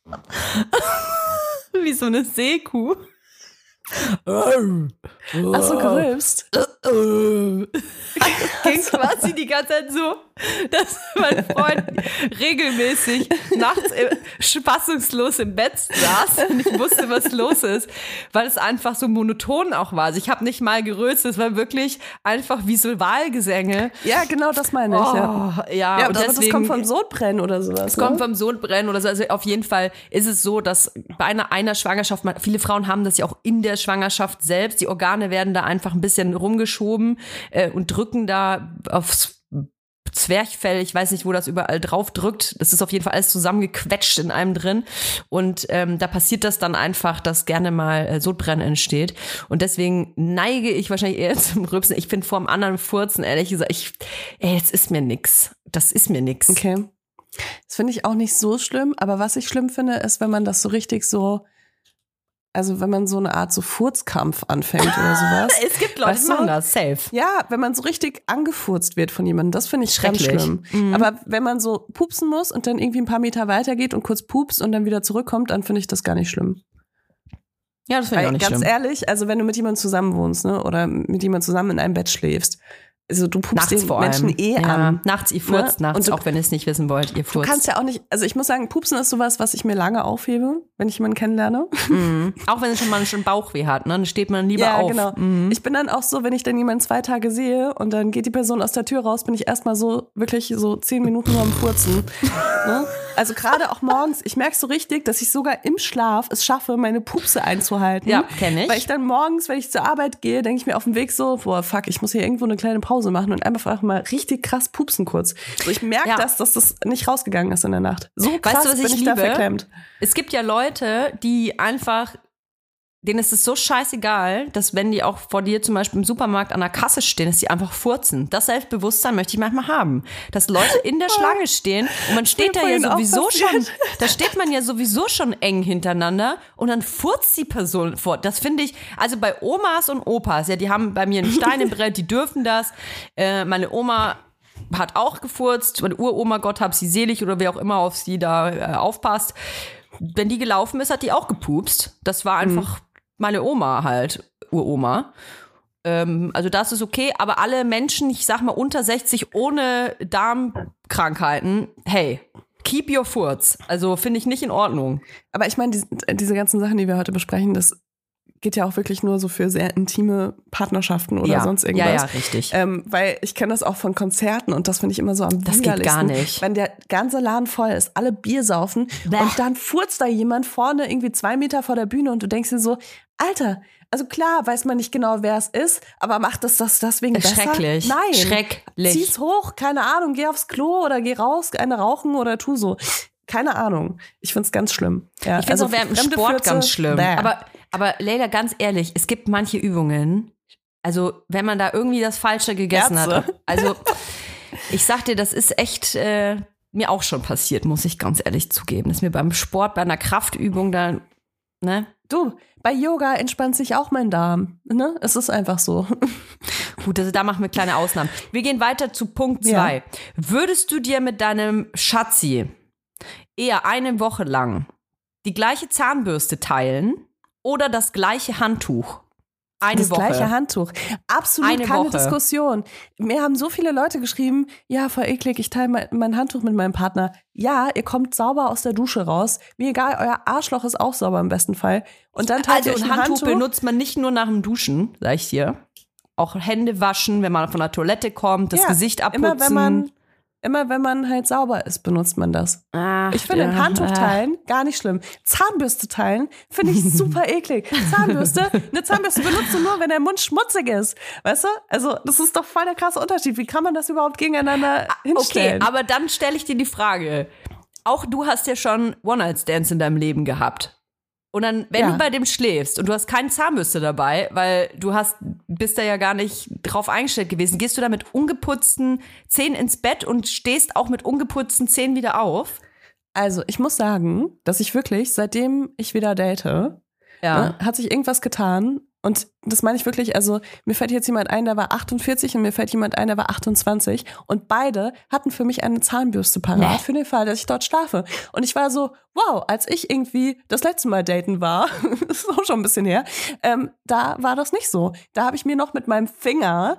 wie so eine Seekuh. Ach so, gerülpst. Quasi die ganze Zeit so, dass mein Freund regelmäßig nachts fassungslos im Bett saß und ich wusste, was los ist, weil es einfach so monoton auch war. Also ich habe nicht mal gerülpst, es war wirklich einfach wie so Wahlgesänge. Ja, genau das meine ich, ja. Oh, ja, Ja, und aber deswegen, das kommt vom Sodbrennen oder sowas. es kommt ne? vom Sodbrennen oder so. Also auf jeden Fall ist es so, dass bei einer, einer Schwangerschaft, man, viele Frauen haben das ja auch in der Schwangerschaft selbst. Die Organe werden da einfach ein bisschen rumgeschoben äh, und drücken da aufs Zwerchfell, ich weiß nicht, wo das überall drauf drückt. Das ist auf jeden Fall alles zusammengequetscht in einem drin. Und ähm, da passiert das dann einfach, dass gerne mal äh, Sodbrennen entsteht. Und deswegen neige ich wahrscheinlich eher zum Rübsen. Ich finde vor dem anderen Furzen, ehrlich gesagt, ich, ey, jetzt ist mir nix. Das ist mir nix. Okay. Das finde ich auch nicht so schlimm, aber was ich schlimm finde, ist, wenn man das so richtig so, also wenn man so eine Art so Furzkampf anfängt oder sowas. Es gibt Leute, die machen das, safe. Ja, wenn man so richtig angefurzt wird von jemandem, das finde ich ganz Schrecklich. schlimm. Aber wenn man so pupsen muss und dann irgendwie ein paar Meter weitergeht und kurz pupst und dann wieder zurückkommt, dann finde ich das gar nicht schlimm. Ja, das finde ich auch Weil, nicht ganz schlimm. ehrlich, also wenn du mit jemandem zusammen wohnst, ne, oder mit jemandem zusammen in einem Bett schläfst, also du pupst Nachts den vor Menschen allem. eh ja, an. Nachts, ihr furzt Ne? nachts, Und du- auch wenn ihr es nicht wissen wollt, ihr Du furzt. kannst ja auch nicht, also ich muss sagen, Pupsen ist sowas, was ich mir lange aufhebe, wenn ich jemanden kennenlerne. Mhm. Auch wenn es schon mal schon Bauchweh hat, ne? Dann steht man lieber ja, auf. genau. Mhm. Ich bin dann auch so, wenn ich dann jemanden zwei Tage sehe und dann geht die Person aus der Tür raus, bin ich erstmal so wirklich so zehn Minuten nur am Furzen. ne? Also gerade auch morgens, ich merke so richtig, dass ich sogar im Schlaf es schaffe, meine Pupse einzuhalten. Ja, kenn ich. Weil ich dann morgens, wenn ich zur Arbeit gehe, denke ich mir auf dem Weg so, boah, fuck, ich muss hier irgendwo eine kleine Pause machen und einfach mal richtig krass pupsen kurz. So, ich merke Ja. das, dass das nicht rausgegangen ist in der Nacht. So krass Weißt du, was bin ich ich da verklemmt. Es gibt ja Leute, die einfach, denen ist es so scheißegal, dass wenn die auch vor dir zum Beispiel im Supermarkt an der Kasse stehen, dass die einfach furzen. Das Selbstbewusstsein möchte ich manchmal haben. Dass Leute in der Schlange stehen und man steht da ja sowieso schon, da steht man ja sowieso schon eng hintereinander und dann furzt die Person vor. Das finde ich, also bei Omas und Opas, ja, die haben bei mir einen Stein im Brett, die dürfen das. Äh, meine Oma hat auch gefurzt, meine Uroma, Gott hab sie selig oder wer auch immer auf sie da äh, aufpasst. Wenn die gelaufen ist, hat die auch gepupst. Das war einfach meine Oma halt, Uroma. Ähm, also das ist okay, aber alle Menschen, ich sag mal unter 60 ohne Darmkrankheiten, hey, keep your furz. Also finde ich nicht in Ordnung. Aber ich meine, diese, diese ganzen Sachen, die wir heute besprechen, das geht ja auch wirklich nur so für sehr intime Partnerschaften oder ja. sonst irgendwas. Ja, ja, richtig. Ähm, weil ich kenne das auch von Konzerten und das finde ich immer so am Das geht gar nicht. Wenn der ganze Laden voll ist, alle Bier saufen Bäh. und dann furzt da jemand vorne irgendwie zwei Meter vor der Bühne und du denkst dir so, Alter, also klar weiß man nicht genau, wer es ist, aber macht es das deswegen besser? Schrecklich. Nein. Schrecklich. Zieh's hoch, keine Ahnung, geh aufs Klo oder geh raus, eine rauchen oder tu so. Keine Ahnung. Ich find's ganz schlimm. Ja, Ich finde es also auch während dem Sport Fürze, ganz schlimm. bäh. Aber, aber Leila, ganz ehrlich, es gibt manche Übungen, Also, wenn man da irgendwie das Falsche gegessen Ärzte. hat. Also, ich sag dir, das ist echt äh, mir auch schon passiert, muss ich ganz ehrlich zugeben. Das ist mir beim Sport, bei einer Kraftübung da, ne? Du, bei Yoga entspannt sich auch mein Darm. Ne? Es ist einfach so. Gut, also da machen wir kleine Ausnahmen. Wir gehen weiter zu Punkt Ja. zwei. Würdest du dir mit deinem Schatzi eher eine Woche lang die gleiche Zahnbürste teilen oder das gleiche Handtuch? Eine das Woche. gleiche Handtuch. Absolut Eine keine Woche. Diskussion. Mir haben so viele Leute geschrieben, ja, voll eklig, ich teile mein, mein Handtuch mit meinem Partner. Ja, ihr kommt sauber aus der Dusche raus. Mir egal, euer Arschloch ist auch sauber im besten Fall. Und dann teilt Also ihr euch ein Handtuch, Handtuch. benutzt man nicht nur nach dem Duschen, sag ich dir. Auch Hände waschen, wenn man von der Toilette kommt, das Ja, Gesicht abputzen. Immer wenn man, immer wenn man halt sauber ist, benutzt man das. Ach, Ich finde ja, Handtuch teilen gar nicht schlimm. Zahnbürste teilen finde ich super eklig. Zahnbürste, eine Zahnbürste benutzt du nur, wenn der Mund schmutzig ist. Weißt du? Also, das ist doch voll der krasse Unterschied. Wie kann man das überhaupt gegeneinander Okay, hinstellen? aber dann stelle ich dir die Frage. Auch du hast ja schon One-Night-Stands in deinem Leben gehabt. Und dann, wenn Ja. du bei dem schläfst und du hast keine Zahnbürste dabei, weil du hast, bist da ja gar nicht drauf eingestellt gewesen, gehst du da mit ungeputzten Zähnen ins Bett und stehst auch mit ungeputzten Zähnen wieder auf? Also, ich muss sagen, dass ich wirklich, seitdem ich wieder date, ne, hat sich irgendwas getan. Und das meine ich wirklich, also mir fällt jetzt jemand ein, der war 48 und mir fällt jemand ein, der war 28. Und beide hatten für mich eine Zahnbürste parat für den Fall, dass ich dort schlafe. Und ich war so, wow, als ich irgendwie das letzte Mal daten war, das ist auch schon ein bisschen her, ähm, da war das nicht so. Da habe ich mir noch mit meinem Finger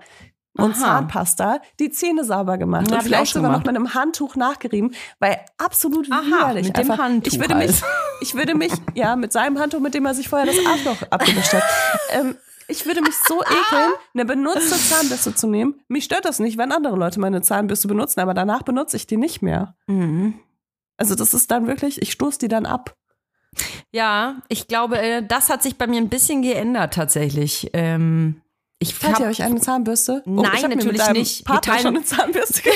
und Aha. Zahnpasta die Zähne sauber gemacht. Ja, und vielleicht sogar noch gemacht. mit einem Handtuch nachgerieben, weil absolut Aha, widerlich. mit dem einfach. Handtuch ich würde mich, halt. ich würde mich, ja, mit seinem Handtuch, mit dem er sich vorher das Arschloch abgewischt hat. Ähm, ich würde mich so ekeln, eine benutzte Zahnbürste zu nehmen. Mich stört das nicht, wenn andere Leute meine Zahnbürste benutzen, aber danach benutze ich die nicht mehr. Mhm. Also das ist dann wirklich, ich stoße die dann ab. Ja, ich glaube, äh, das hat sich bei mir ein bisschen geändert tatsächlich. Ähm, ich Teilt ihr euch eine Zahnbürste? Oh, Nein, natürlich nicht. Wir Partner teilen- schon eine Zahnbürste.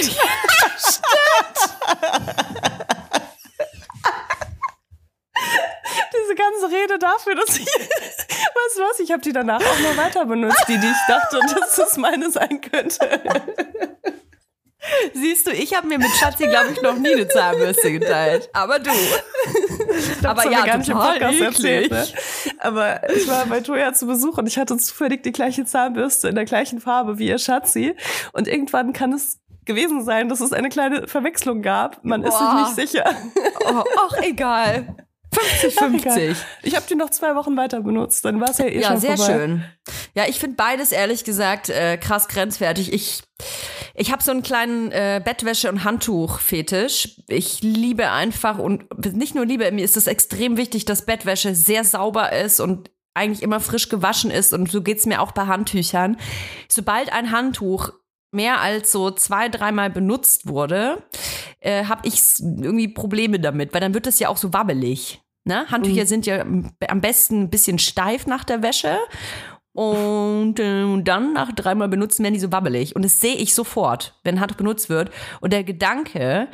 Diese ganze Rede dafür, dass ich, weißt du was, ich habe die danach auch noch weiter benutzt, die, die ich dachte, dass das meine sein könnte. Siehst du, ich habe mir mit Schatzi, glaube ich, noch nie eine Zahnbürste geteilt. Aber du. Aber Das haben ja, wir gar nicht im total Podcast erzählt. Ne? Aber ich war bei Toja zu Besuch und ich hatte zufällig die gleiche Zahnbürste in der gleichen Farbe wie ihr Schatzi. Und irgendwann kann es gewesen sein, dass es eine kleine Verwechslung gab. Man ist Boah. sich nicht sicher. Oh, ach, egal. 50-50. Ich habe die noch zwei Wochen weiter benutzt, dann war es ja eh Ja, schon sehr vorbei. schön. Ja, ich finde beides ehrlich gesagt äh, krass grenzwertig. Ich, ich habe so einen kleinen äh, Bettwäsche- und Handtuch-Fetisch. Ich liebe einfach und nicht nur liebe, mir ist es extrem wichtig, dass Bettwäsche sehr sauber ist und eigentlich immer frisch gewaschen ist. Und so geht's mir auch bei Handtüchern. Sobald ein Handtuch mehr als so zwei, dreimal benutzt wurde, äh, habe ich irgendwie Probleme damit, weil dann wird es ja auch so wabbelig. Ne? Handtücher sind ja am besten ein bisschen steif nach der Wäsche und äh, dann nach dreimal benutzen werden die so wabbelig. Und das sehe ich sofort, wenn Handtuch benutzt wird. Und der Gedanke,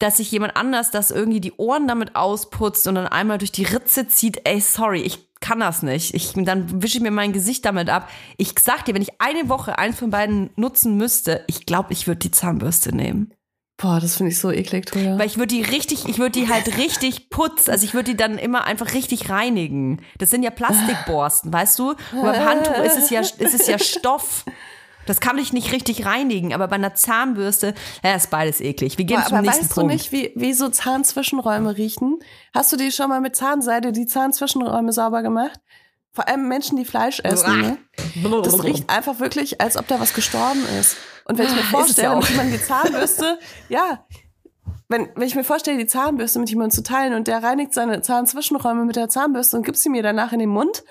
dass sich jemand anders das irgendwie die Ohren damit ausputzt und dann einmal durch die Ritze zieht, ey, sorry, ich kann das nicht. Ich, dann wische ich mir mein Gesicht damit ab. Ich sag dir, wenn ich eine Woche eins von beiden nutzen müsste, ich glaube, ich würde die Zahnbürste nehmen. Boah, das finde ich so eklig, Toja. Weil ich würde die richtig, ich würde die halt richtig putzen. Also ich würde die dann immer einfach richtig reinigen. Das sind ja Plastikborsten, weißt du? Und beim Handtuch ist es ja, ist es ja Stoff. Das kann ich nicht richtig reinigen, aber bei einer Zahnbürste, ja, ist beides eklig. Wir gehen Boah, zum aber nächsten weißt Punkt. du nicht, wie, wie so Zahnzwischenräume riechen? Hast du die schon mal mit Zahnseide die Zahnzwischenräume sauber gemacht? Vor allem Menschen, die Fleisch essen. Ne? Das riecht einfach wirklich, als ob da was gestorben ist. Und wenn ich mir vorstelle, ja jemandem die Zahnbürste, ja, wenn, wenn ich mir vorstelle, die Zahnbürste mit jemandem zu teilen und der reinigt seine Zahnzwischenräume mit der Zahnbürste und gibt sie mir danach in den Mund.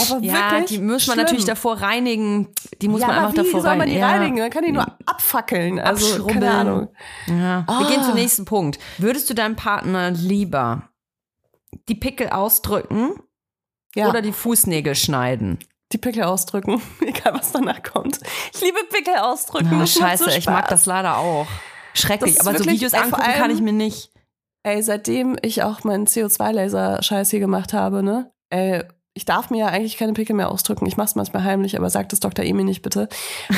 Aber Ja, wirklich die muss man schlimm. natürlich davor reinigen. Die muss ja, man einfach wie davor soll man die reinigen. Ja. reinigen? Man kann die nur abfackeln. Also, keine Ahnung. Ja. Wir gehen Ah. zum nächsten Punkt. Würdest du deinem Partner lieber die Pickel ausdrücken Ja. oder die Fußnägel schneiden? die Pickel ausdrücken, egal was danach kommt. Ich liebe Pickel ausdrücken. Macht scheiße, so ich mag das leider auch. Schrecklich, aber so wirklich- Videos ey, vor angucken kann allem- ich mir nicht. Ey, seitdem ich auch meinen CO2-Laser-Scheiß hier gemacht habe, ne? Ey, ich darf mir ja eigentlich keine Pickel mehr ausdrücken. Ich mache es manchmal heimlich, aber sagt es Dr. Emi nicht bitte.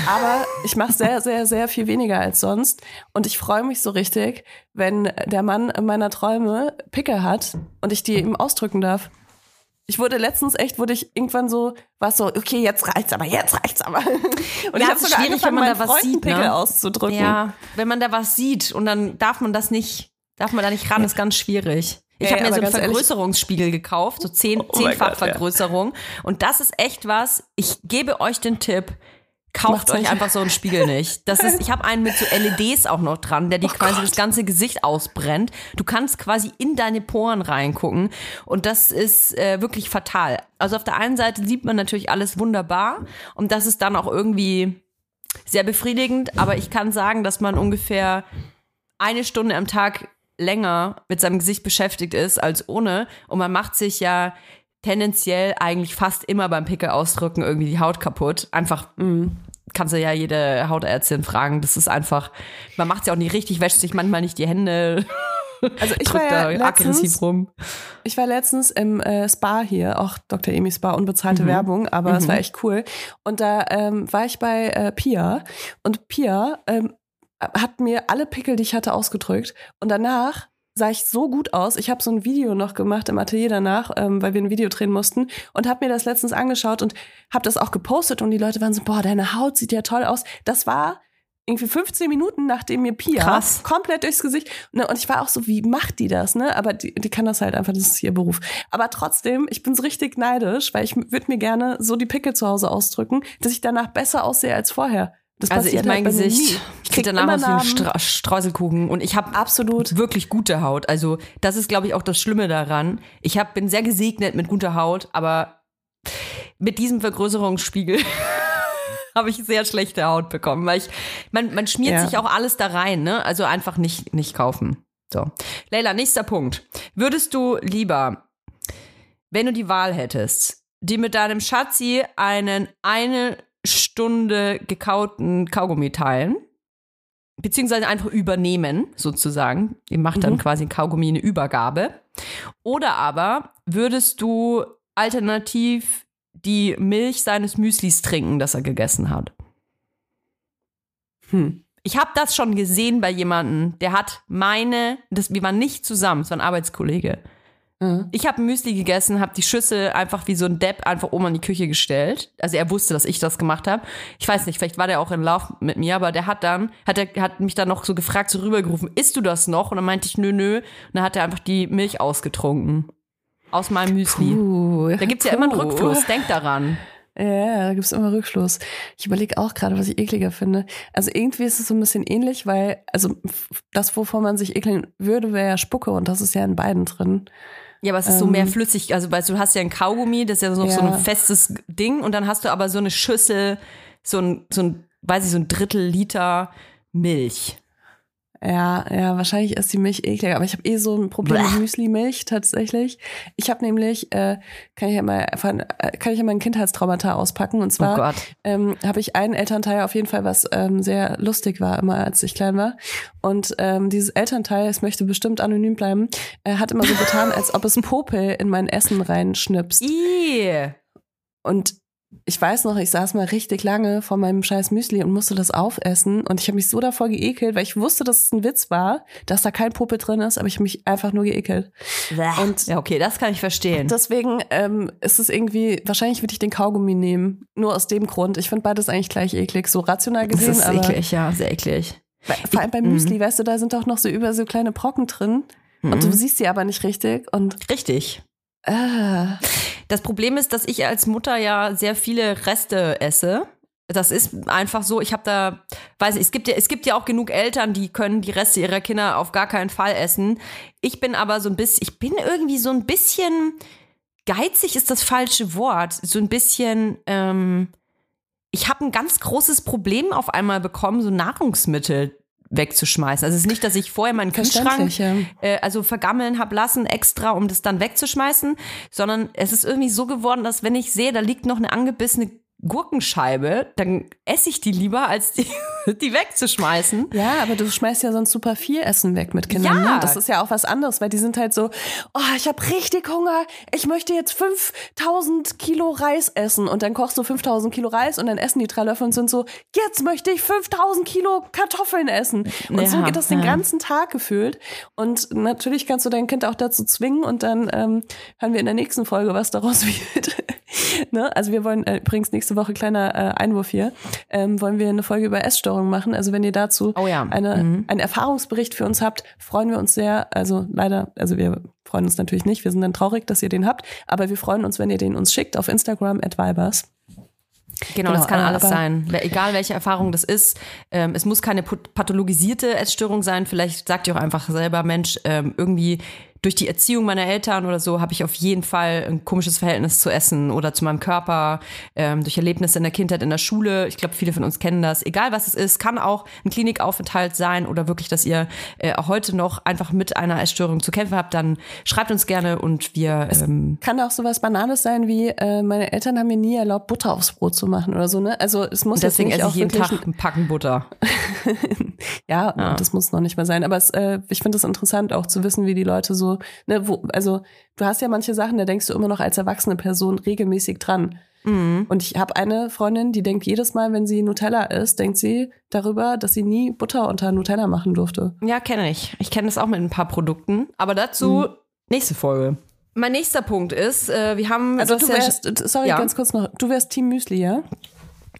Aber ich mache sehr, sehr, sehr viel weniger als sonst. Und ich freue mich so richtig, wenn der Mann meiner Träume Pickel hat und ich die ihm ausdrücken darf. Ich wurde letztens echt, wurde ich irgendwann so, war so, okay, jetzt reicht's aber, jetzt reicht's aber. Und ich Ja, habe es ist sogar schwierig, angefangen, wenn man da was Freunden sieht, ne? Pickel auszudrücken. Ja, wenn man da was sieht und dann darf man das nicht, darf man da nicht ran, ist ganz schwierig. Ich Ey, habe mir so einen ganz ehrlich- Vergrößerungsspiegel gekauft, so zehn, Oh mein zehnfach Gott, ja. Vergrößerung. Und das ist echt was, ich gebe euch den Tipp, kauft Macht's euch nicht. einfach so einen Spiegel nicht. Das ist, ich habe einen mit so LEDs auch noch dran, der dir quasi das ganze Gesicht ausbrennt. Du kannst quasi in deine Poren reingucken und das ist äh, wirklich fatal. Also auf der einen Seite sieht man natürlich alles wunderbar und das ist dann auch irgendwie sehr befriedigend, aber ich kann sagen, dass man ungefähr eine Stunde am Tag länger mit seinem Gesicht beschäftigt ist als ohne und man macht sich ja tendenziell eigentlich fast immer beim Pickel ausdrücken irgendwie die Haut kaputt. Einfach kannst du ja jede Hautärztin fragen. Das ist einfach, man macht es ja auch nicht richtig, wäscht sich manchmal nicht die Hände, Also ich war ja da letztens, aggressiv rum. Ich war letztens im äh, Spa hier, auch Dr. Emi Spa, unbezahlte Mhm. Werbung, aber es war echt cool. Und da ähm, war ich bei äh, Pia und Pia ähm, hat mir alle Pickel, die ich hatte, ausgedrückt. Und danach sah ich so gut aus. Ich habe so ein Video noch gemacht im Atelier danach, ähm, weil wir ein Video drehen mussten und habe mir das letztens angeschaut und habe das auch gepostet und die Leute waren so, boah, deine Haut sieht ja toll aus. Das war irgendwie 15 Minuten, nachdem mir Pia Krass. komplett durchs Gesicht. Ne, und ich war auch so, wie macht die das, ne? Aber die, die kann das halt einfach, das ist ihr Beruf. Aber trotzdem, ich bin so richtig neidisch, weil ich würde mir gerne so die Pickel zu Hause ausdrücken, dass ich danach besser aussehe als vorher. Das Also ich mein halt Gesicht. Ich sieht krieg danach aus wie ein. Stra Streuselkuchen und ich habe Absolut. wirklich gute Haut. Also das ist, glaube ich, auch das Schlimme daran. Ich hab, bin sehr gesegnet mit guter Haut, aber mit diesem Vergrößerungsspiegel habe ich sehr schlechte Haut bekommen, weil ich, man, man schmiert Ja. sich auch alles da rein, ne? Also einfach nicht, nicht kaufen. So. Leila, nächster Punkt. Würdest du lieber, wenn du die Wahl hättest, die mit deinem Schatzi einen eine Stunde gekauten Kaugummi teilen, beziehungsweise einfach übernehmen, sozusagen. Ihr macht dann Mhm. quasi ein Kaugummi eine Übergabe. Oder aber würdest du alternativ die Milch seines Müslis trinken, das er gegessen hat? Hm. Ich habe das schon gesehen bei jemandem, der hat meine, das, wir waren nicht zusammen, es war ein Arbeitskollege. Mhm. Ich habe Müsli gegessen, habe die Schüssel einfach wie so ein Depp einfach oben in die Küche gestellt. Also er wusste, dass ich das gemacht habe. Ich weiß nicht, vielleicht war der auch in Lauf mit mir, aber der hat dann, hat er hat mich dann noch so gefragt, so rübergerufen, isst du das noch? Und dann meinte ich, nö, nö. Und dann hat er einfach die Milch ausgetrunken. Aus meinem Müsli. Puh. Da gibt's ja immer einen. Rückfluss, denk daran. Ja, da gibt's immer Rückschluss. Ich überlege auch gerade, was ich ekliger finde. Also irgendwie ist es so ein bisschen ähnlich, weil, also das, wovon man sich ekeln würde, wäre ja Spucke und das ist ja in beiden drin. Ja, aber es ist so mehr Ähm. flüssig. Also, weißt du, du hast ja ein Kaugummi, das ist ja so, so Ja. ein festes Ding. Und dann hast du aber so eine Schüssel, so ein, so ein, weiß ich, so ein Drittel Liter Milch. Ja, ja, wahrscheinlich ist die Milch ekliger, aber ich habe eh so ein Problem Bleh. mit Müsli-Milch tatsächlich. Ich habe nämlich, äh, kann ich ja mal, von, äh, kann ich ja mal ein Kindheitstraumata auspacken und Oh zwar Gott. ähm, habe ich einen Elternteil auf jeden Fall, was ähm, sehr lustig war, immer als ich klein war. Und ähm, dieses Elternteil, es möchte bestimmt anonym bleiben, äh, hat immer so getan, als ob es Popel in mein Essen reinschnipst. Ih. Und ich weiß noch, ich saß mal richtig lange vor meinem scheiß Müsli und musste das aufessen. Und ich habe mich so davor geekelt, weil ich wusste, dass es ein Witz war, dass da kein Popel drin ist, aber ich habe mich einfach nur geekelt. Und Ja, okay, das kann ich verstehen. deswegen ähm, ist es irgendwie, wahrscheinlich würde ich den Kaugummi nehmen. Nur aus dem Grund. Ich finde beides eigentlich gleich eklig, so rational Das gesehen. ist aber eklig, ja, sehr eklig. Vor allem beim Mhm. Müsli, weißt du, da sind doch noch so über so kleine Brocken drin. Und du Mhm. siehst sie aber nicht richtig. Und Richtig. ah, Das Problem ist, dass ich als Mutter ja sehr viele Reste esse. Das ist einfach so, ich habe da, weiß nicht, es gibt ja, es gibt ja auch genug Eltern, die können die Reste ihrer Kinder auf gar keinen Fall essen. Ich bin aber so ein bisschen, ich bin irgendwie so ein bisschen geizig ist das falsche Wort. So ein bisschen, ähm, ich habe ein ganz großes Problem auf einmal bekommen, so Nahrungsmittel wegzuschmeißen. Also es ist nicht, dass ich vorher meinen Kühlschrank ja. äh, also vergammeln hab lassen extra, um das dann wegzuschmeißen, sondern es ist irgendwie so geworden, dass wenn ich sehe, da liegt noch eine angebissene Gurkenscheibe, dann esse ich die lieber, als die, die wegzuschmeißen. Ja, aber du schmeißt ja sonst super viel Essen weg mit Kindern. Ja. Ne? Das ist ja auch was anderes, weil die sind halt so, oh, ich habe richtig Hunger, ich möchte jetzt 5000 Kilo Reis essen. Und dann kochst du 5000 Kilo Reis und dann essen die drei Löffel und sind so, jetzt möchte ich 5000 Kilo Kartoffeln essen. Und so Ja, geht das den ja. ganzen Tag gefühlt. Und natürlich kannst du dein Kind auch dazu zwingen und dann ähm, hören wir in der nächsten Folge, was daraus wird. ne? Also wir wollen äh, übrigens nächste Woche kleiner äh, Einwurf hier, ähm, wollen wir eine Folge über Essstörungen machen. Also wenn ihr dazu Oh ja. eine, Mhm. einen Erfahrungsbericht für uns habt, freuen wir uns sehr. Also leider, also wir freuen uns natürlich nicht. Wir sind dann traurig, dass ihr den habt. Aber wir freuen uns, wenn ihr den uns schickt auf Instagram at Vibers. Genau, Genau, das kann äh, alles sein. Egal welche Erfahrung das ist. Ähm, es muss keine pat- pathologisierte Essstörung sein. Vielleicht sagt ihr auch einfach selber, Mensch, ähm, irgendwie durch die Erziehung meiner Eltern oder so habe ich auf jeden Fall ein komisches Verhältnis zu Essen oder zu meinem Körper, ähm, durch Erlebnisse in der Kindheit, in der Schule. Ich glaube, viele von uns kennen das. Egal was es ist, kann auch ein Klinikaufenthalt sein oder wirklich, dass ihr äh, auch heute noch einfach mit einer Essstörung zu kämpfen habt, dann schreibt uns gerne und wir ähm, Kann auch sowas Banales sein wie, äh, meine Eltern haben mir nie erlaubt, Butter aufs Brot zu machen oder so, ne? Also es muss und deswegen jetzt nicht esse ich jeden Tag einen Packen Butter. Ja, Ja. das muss noch nicht mal sein. Aber es, äh, ich finde es interessant auch zu wissen, wie die Leute so, ne, wo, also du hast ja manche Sachen, da denkst du immer noch als erwachsene Person regelmäßig dran. Mhm. Und ich habe eine Freundin, die denkt jedes Mal, wenn sie Nutella isst, denkt sie darüber, dass sie nie Butter unter Nutella machen durfte. Ja, kenne ich. Ich kenne das auch mit ein paar Produkten. Aber dazu nächste Folge. Mein nächster Punkt ist, äh, wir haben Also du ja- wärst, sorry, Ja. ganz kurz noch, du wärst Team Müsli, ja?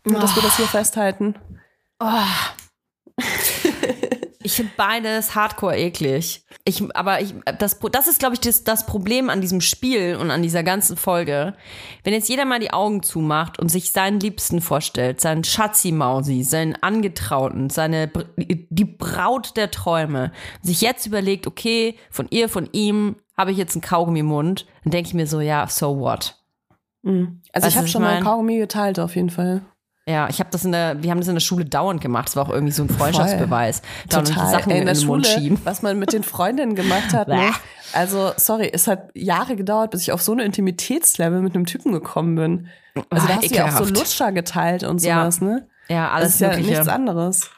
Nur, dass wir das hier festhalten. Ich finde beides hardcore eklig. Ich, aber ich, das, das ist, glaube ich, das, das Problem an diesem Spiel und an dieser ganzen Folge. Wenn jetzt jeder mal die Augen zumacht und sich seinen Liebsten vorstellt, seinen Schatzi-Mausi, seinen Angetrauten, seine, die Braut der Träume, sich jetzt überlegt, okay, von ihr, von ihm habe ich jetzt einen Kaugummi im Mund, dann denke ich mir so, ja, so what? Mhm. Also Weißt ich habe schon mal mein? Kaugummi geteilt, auf jeden Fall. Ja, ich habe das in der, wir haben das in der Schule dauernd gemacht. Das war auch irgendwie so ein Freundschaftsbeweis. Dauernd die Total. Sachen Ey, in, in der den Schule, Mund schieben. was man mit den Freundinnen gemacht hat. ne? Also, sorry, es hat Jahre gedauert, bis ich auf so eine Intimitätslevel mit einem Typen gekommen bin. Also, Ah, da hast du ja auch so. Lutscher geteilt und Ja, sowas, ne? Ja, Das alles ist ja Mögliche. nichts anderes.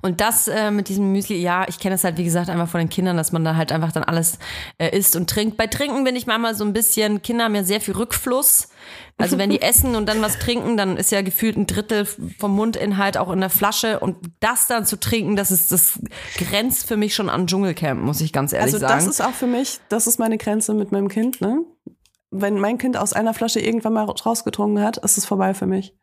Und das äh, mit diesem Müsli, ja, ich kenne das halt, wie gesagt, einfach von den Kindern, dass man da halt einfach dann alles äh, isst und trinkt. Bei Trinken bin ich manchmal so ein bisschen, Kinder haben ja sehr viel Rückfluss. Also wenn die essen und dann was trinken, dann ist ja gefühlt ein Drittel vom Mundinhalt auch in der Flasche. Und das dann zu trinken, das ist, das grenzt für mich schon an Dschungelcamp, muss ich ganz ehrlich Also, sagen. das ist auch für mich, das ist meine Grenze mit meinem Kind, ne? Wenn mein Kind aus einer Flasche irgendwann mal rausgetrunken hat, ist es vorbei für mich.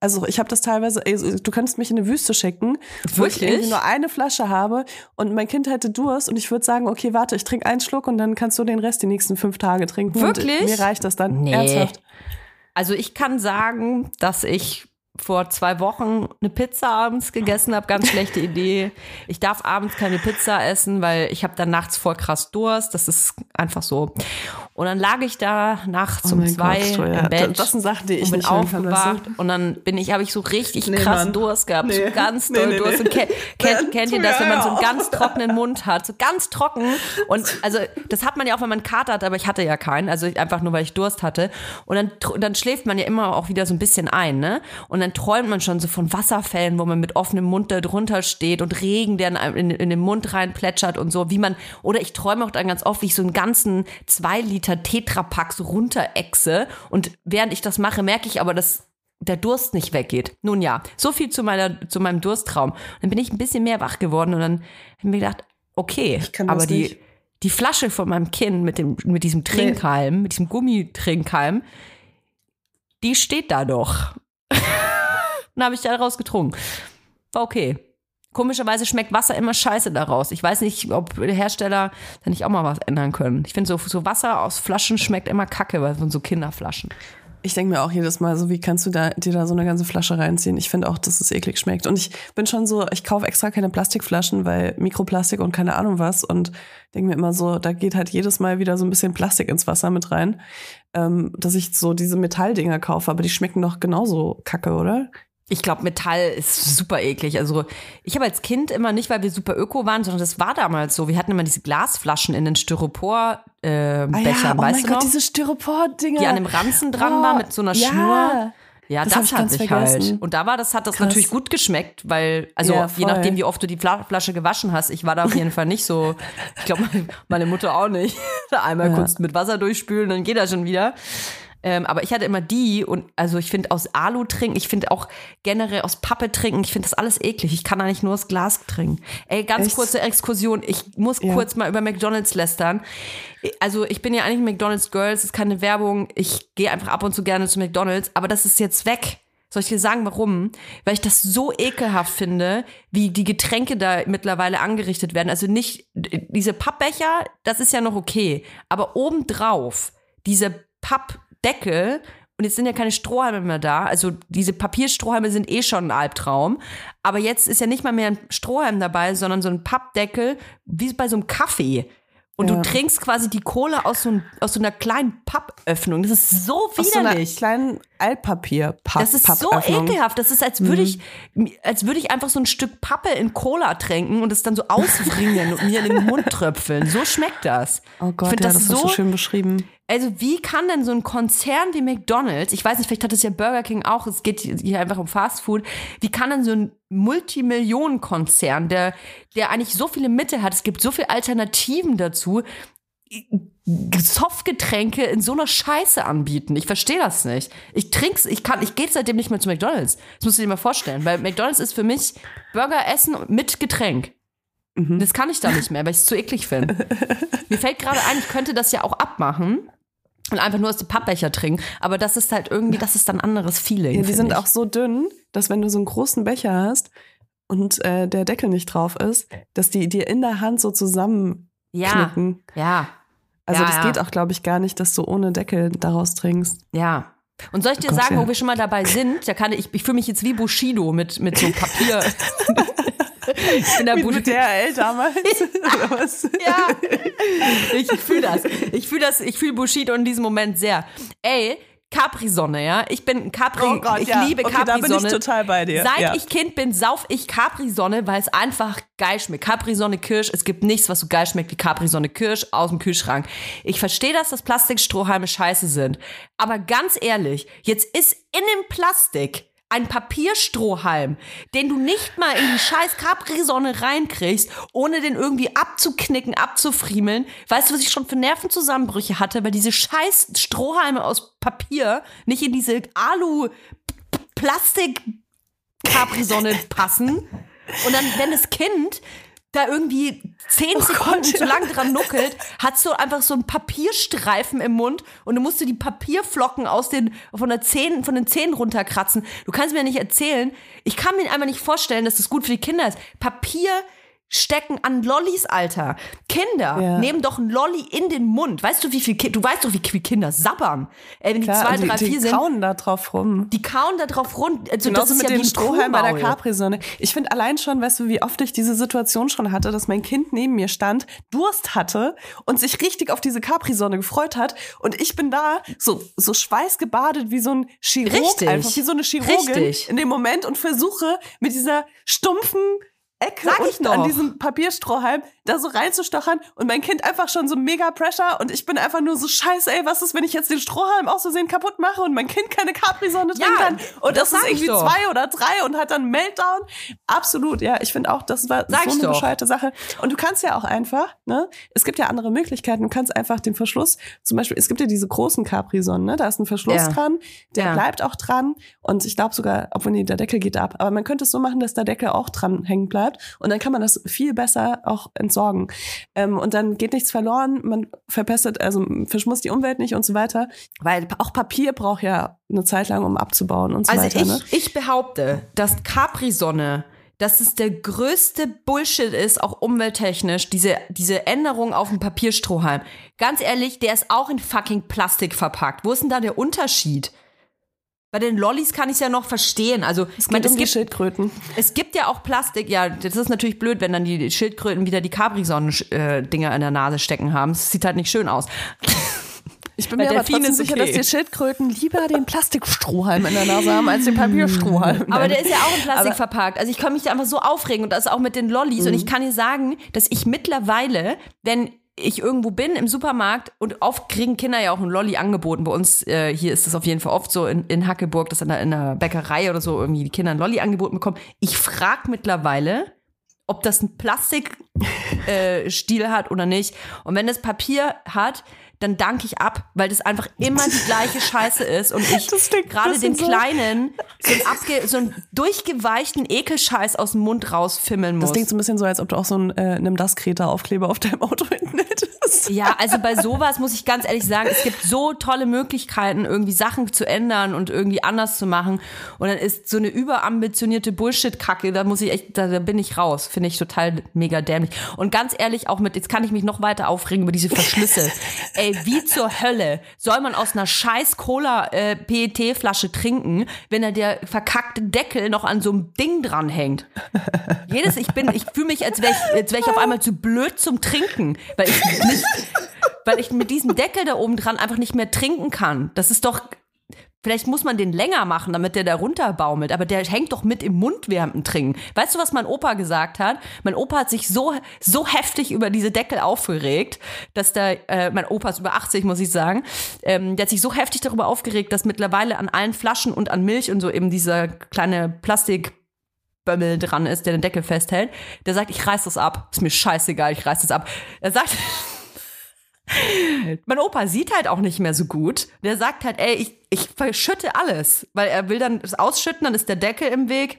Also ich habe das teilweise, ey, du könntest mich in eine Wüste schicken, wo ich Wirklich? irgendwie nur eine Flasche habe und mein Kind hätte Durst und ich würde sagen, okay, warte, ich trinke einen Schluck und dann kannst du den Rest die nächsten fünf Tage trinken. Wirklich? Und mir reicht das dann. Nee. Ernsthaft. Also ich kann sagen, dass ich vor zwei Wochen eine Pizza abends gegessen habe. Ganz schlechte Idee. Ich darf abends keine Pizza essen, weil ich habe dann nachts voll krass Durst. Das ist einfach so. Und dann lag ich da nachts um Oh mein zwei Gott, im Bett. Das sind Sachen, die ich und bin nicht hören kann, aufgewacht und dann bin ich, habe ich so richtig Nee, krass Mann. Durst gehabt, so Nee. ganz Nee, doll nee, Durst. nee. Und kennt, kennt, kennt ihr das, wenn man so einen Ja. ganz trockenen Mund hat, so ganz trocken und also das hat man ja auch, wenn man einen Kater hat, aber ich hatte ja keinen, also einfach nur, weil ich Durst hatte und dann, dann schläft man ja immer auch wieder so ein bisschen ein, ne? Und dann träumt man schon so von Wasserfällen, wo man mit offenem Mund da drunter steht und Regen, der in, in, in den Mund rein plätschert und so, wie man, oder ich träume auch dann ganz oft, wie ich so einen ganzen zwei Liter Tetrapack so runterechse und während ich das mache, merke ich aber, dass der Durst nicht weggeht. Nun ja, so viel zu meiner, zu meinem Dursttraum. Dann bin ich ein bisschen mehr wach geworden und dann habe ich mir gedacht, okay, aber die, nicht. die Flasche von meinem Kind mit dem, mit diesem Trinkhalm, mit diesem Gummitrinkhalm, die steht da doch. dann habe ich da raus getrunken. War okay. Komischerweise schmeckt Wasser immer scheiße daraus. Ich weiß nicht, ob Hersteller da nicht auch mal was ändern können. Ich finde, so, so Wasser aus Flaschen schmeckt immer kacke, weil von so Kinderflaschen. Ich denke mir auch jedes Mal so, wie kannst du da, dir da so eine ganze Flasche reinziehen? Ich finde auch, dass es eklig schmeckt. Und ich bin schon so, ich kaufe extra keine Plastikflaschen, weil Mikroplastik und keine Ahnung was. Und denke mir immer so, da geht halt jedes Mal wieder so ein bisschen Plastik ins Wasser mit rein, ähm, dass ich so diese Metalldinger kaufe. Aber die schmecken doch genauso kacke, oder? Ich glaube, Metall ist super eklig. Also ich habe als Kind immer nicht, weil wir super öko waren, sondern das war damals so. Wir hatten immer diese Glasflaschen in den Styropor äh, Bechern, oh weißt mein du Gott, noch? diese Styropor-Dinger. die an dem Ranzen dran war mit so einer ja. Schnur. Ja, Das das, hab ich hat ganz sich vergessen. halt. Und da war das, hat das Krass. natürlich gut geschmeckt, weil, also Ja, je nachdem, wie oft du die Fla Flasche gewaschen hast, ich war da auf jeden Fall nicht so, ich glaube, meine Mutter auch nicht. Einmal Ja. kurz mit Wasser durchspülen, dann geht das schon wieder. Ähm, aber ich hatte immer die und also ich finde aus Alu trinken, ich finde auch generell aus Pappe trinken, ich finde das alles eklig. Ich kann da nicht nur das Glas trinken. Ey, ganz Echt? kurze Exkursion. Ich muss Ja. kurz mal über McDonalds lästern. Also ich bin ja eigentlich McDonalds Girl, es ist keine Werbung. Ich gehe einfach ab und zu gerne zu McDonalds, aber das ist jetzt weg. Soll ich dir sagen, warum? Weil ich das so ekelhaft finde, wie die Getränke da mittlerweile angerichtet werden. Also nicht diese Pappbecher, das ist ja noch okay, aber obendrauf diese Pappdeckel und jetzt sind ja keine Strohhalme mehr da. Also diese Papierstrohhalme sind eh schon ein Albtraum. Aber jetzt ist ja nicht mal mehr ein Strohhalm dabei, sondern so ein Pappdeckel, wie bei so einem Kaffee. Und Ja. du trinkst quasi die Cola aus so, aus so einer kleinen Pappöffnung. Das ist so Aus so einer widerlich. kleinen Altpapier Das ist so ekelhaft. Das ist, als würde ich, als würde ich einfach so ein Stück Pappe in Cola tränken und es dann so auswringen und mir in den Mund tröpfeln. So schmeckt das. Oh Gott, ich ja, das, das hast du so, schön beschrieben. also wie kann denn so ein Konzern wie McDonald's, ich weiß nicht, vielleicht hat es ja Burger King auch, es geht hier einfach um Fast Food, wie kann denn so ein Multimillionenkonzern, der, der eigentlich so viele Mittel hat, es gibt so viele Alternativen dazu, Softgetränke in so einer Scheiße anbieten. Ich verstehe das nicht. Ich trink's, ich kann, ich gehe seitdem nicht mehr zu McDonald's. Das musst du dir mal vorstellen, weil McDonald's ist für mich Burger essen mit Getränk. Das kann ich da nicht mehr, weil ich es zu eklig finde. Mir fällt gerade ein, ich könnte das ja auch abmachen und einfach nur aus dem Pappbecher trinken, aber das ist halt irgendwie, das ist dann ein anderes Feeling. Ja, die sind ich. auch so dünn, dass wenn du so einen großen Becher hast und äh, der Deckel nicht drauf ist, dass die dir in der Hand so zusammenknicken. ja, ja, Also Ja, das ja. geht auch, glaube ich, gar nicht, dass du ohne Deckel daraus trinkst. ja. Und soll ich dir Oh Gott, sagen, ja. wo wir schon mal dabei sind? Da kann ich, ich fühle mich jetzt wie Bushido mit, mit so Papier. ich bin der Wie Bushido. mit DHL damals. Oder was? Ja, ich fühle das. Ich fühle das, ich fühle Bushido in diesem Moment sehr. Ey, Capri-Sonne, ja. Ich bin Capri, Oh Gott, ich ja. liebe Okay, da bin ich Capri-Sonne. total bei dir. Seit Ja. ich Kind bin, sauf ich Capri-Sonne, weil es einfach geil schmeckt. Capri-Sonne Kirsch, es gibt nichts, was so geil schmeckt wie Capri-Sonne Kirsch aus dem Kühlschrank. Ich verstehe, dass das Plastikstrohhalme scheiße sind. Aber ganz ehrlich, jetzt ist in dem Plastik ein Papierstrohhalm, den du nicht mal in die scheiß Capri-Sonne reinkriegst, ohne den irgendwie abzuknicken, abzufriemeln. Weißt du, was ich schon für Nervenzusammenbrüche hatte, weil diese scheiß Strohhalme aus Papier nicht in diese Alu Plastik Capri-Sonne passen. Und dann, wenn das Kind da irgendwie zehn Sekunden zu lang dran nuckelt, hat so einfach so einen Papierstreifen im Mund und du musst dir die Papierflocken aus den, von, der Zähnen, von den Zähnen runterkratzen. Du kannst mir nicht erzählen, ich kann mir einfach nicht vorstellen, dass das gut für die Kinder ist. Papier stecken an Lollis, Alter. Kinder Ja. nehmen doch ein Lolli in den Mund. Weißt du, wie viel Ki du weißt doch, wie viele Kinder sabbern. Ey, wenn die Klar, zwei, die, drei, die vier sind, kauen da drauf rum. die kauen da drauf rund. Also Genauso das ist mit ja dem Strohhalm bei der. Capri-Sonne. Ich finde allein schon, weißt du, wie oft ich diese Situation schon hatte, dass mein Kind neben mir stand, Durst hatte und sich richtig auf diese Capri-Sonne gefreut hat. Und ich bin da so, so schweißgebadet wie so ein Chirurg, Richtig. einfach wie so eine Chirurgin Richtig. in dem Moment und versuche mit dieser stumpfen Ecke Sag ich unten an diesem Papierstrohhalm da so reinzustochern und mein Kind einfach schon so mega Pressure und ich bin einfach nur so scheiße, ey, was ist, wenn ich jetzt den Strohhalm aus Versehen kaputt mache und mein Kind keine Capri-Sonne Ja, trinken kann und das das, ist irgendwie doch. zwei oder drei und hat dann Meltdown. Absolut, ja, ich finde auch, das war Sag so eine doch. bescheuerte Sache. Und du kannst ja auch einfach, ne, es gibt ja andere Möglichkeiten, du kannst einfach den Verschluss, zum Beispiel, es gibt ja diese großen Capri-Sonnen, ne, da ist ein Verschluss Ja. dran, der Ja. bleibt auch dran und ich glaube sogar, obwohl nee, der Deckel geht ab, aber man könnte es so machen, dass der Deckel auch dran hängen bleibt und dann kann man das viel besser auch entsorgen. Ähm, und dann geht nichts verloren, man verpestet, also verschmutzt die Umwelt nicht und so weiter, weil auch Papier braucht ja eine Zeit lang, um abzubauen und so Also weiter. ich, ne? ich behaupte, dass Capri-Sonne, dass es der größte Bullshit ist, auch umwelttechnisch, diese, diese Änderung auf dem Papierstrohhalm. Ganz ehrlich, der ist auch in fucking Plastik verpackt. Wo ist denn da der Unterschied? Bei den Lollis kann ich es ja noch verstehen. Also, Es geht es um gibt, Schildkröten. es gibt ja auch Plastik. Ja, das ist natürlich blöd, wenn dann die Schildkröten wieder die Capri-Sonnen-Dinger in der Nase stecken haben. Es sieht halt nicht schön aus. Ich bin Bei mir aber trotzdem sicher, okay. dass die Schildkröten lieber den Plastikstrohhalm in der Nase haben als den Papierstrohhalm. Aber der ist ja auch in Plastik Aber- verpackt. Also ich kann mich da einfach so aufregen und das auch mit den Lollis. Und ich kann dir sagen, dass ich mittlerweile, wenn ich irgendwo bin im Supermarkt und oft kriegen Kinder ja auch ein Lolli angeboten. Bei uns äh, hier ist es auf jeden Fall oft so in, in Hackeburg, dass in der, in der Bäckerei oder so irgendwie die Kinder ein Lolli angeboten bekommen. Ich frage mittlerweile, ob das ein Plastikstiel äh, hat oder nicht. Und wenn es Papier hat, dann danke ich ab, weil das einfach immer die gleiche Scheiße ist und ich gerade den so. Kleinen so einen, abge so einen durchgeweichten Ekelscheiß aus dem Mund rausfimmeln muss. Das klingt so ein bisschen so, als ob du auch so einen äh, das Kreta-Aufkleber auf deinem Auto hinten hättest. Ja, also bei sowas muss ich ganz ehrlich sagen, es gibt so tolle Möglichkeiten, irgendwie Sachen zu ändern und irgendwie anders zu machen. Und dann ist so eine überambitionierte Bullshit-Kacke, da muss ich echt, da, da bin ich raus. Finde ich total mega dämlich. Und ganz ehrlich, auch mit, jetzt kann ich mich noch weiter aufregen über diese Verschlüsse. Ey, wie zur Hölle soll man aus einer scheiß Cola-PET-Flasche trinken, wenn da der verkackte Deckel noch an so einem Ding dranhängt? Jedes, ich bin, ich fühle mich, als wäre ich, wär ich auf einmal zu blöd zum Trinken, weil ich nicht, weil ich mit diesem Deckel da oben dran einfach nicht mehr trinken kann. Das ist doch, vielleicht muss man den länger machen, damit der da runterbaumelt, aber der hängt doch mit im Mund während dem Trinken. Weißt du, was mein Opa gesagt hat? Mein Opa hat sich so, so heftig über diese Deckel aufgeregt, dass da, äh, mein Opa ist über 80, muss ich sagen, ähm, der hat sich so heftig darüber aufgeregt, dass mittlerweile an allen Flaschen und an Milch und so eben dieser kleine Plastik dran ist, der den Deckel festhält, der sagt, ich reiß das ab. Ist mir scheißegal, ich reiß das ab. Er sagt, mein Opa sieht halt auch nicht mehr so gut. Der sagt halt, ey, ich, ich verschütte alles. Weil er will dann das ausschütten, dann ist der Deckel im Weg.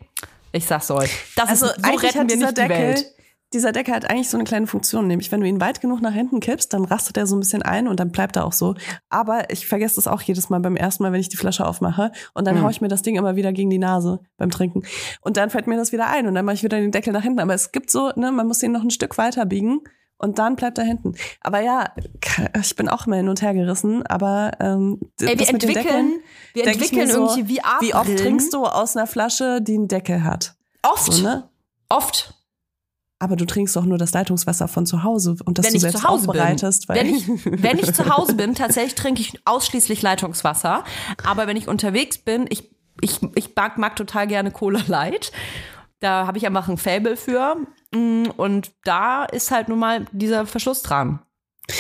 Ich sag's euch. Das Also ist, so retten wir nicht die Deckel, Welt. dieser Deckel hat eigentlich so eine kleine Funktion, nämlich wenn du ihn weit genug nach hinten kippst, dann rastet er so ein bisschen ein und dann bleibt er auch so. Aber ich vergesse das auch jedes Mal beim ersten Mal, wenn ich die Flasche aufmache und dann Mhm. hau ich mir das Ding immer wieder gegen die Nase beim Trinken. Und dann fällt mir das wieder ein und dann mache ich wieder den Deckel nach hinten. Aber es gibt so, ne, man muss den noch ein Stück weiter biegen und dann bleibt er hinten. Aber ja, ich bin auch immer hin und her gerissen, aber ähm, Ey, wir entwickeln, Deckeln, wir entwickeln so, irgendwie VR Wie oft trinkst du aus einer Flasche, die einen Deckel hat? Oft. So, ne? Oft. Aber du trinkst doch nur das Leitungswasser von zu Hause und das wenn du selbst zu Hause bin. aufbereitest. Weil Wenn ich, wenn ich zu Hause bin, tatsächlich trinke ich ausschließlich Leitungswasser. Aber wenn ich unterwegs bin, ich, ich, ich mag, mag total gerne Cola Light. Da habe ich einfach ein Fable für. Mm, Und da ist halt nun mal dieser Verschluss dran.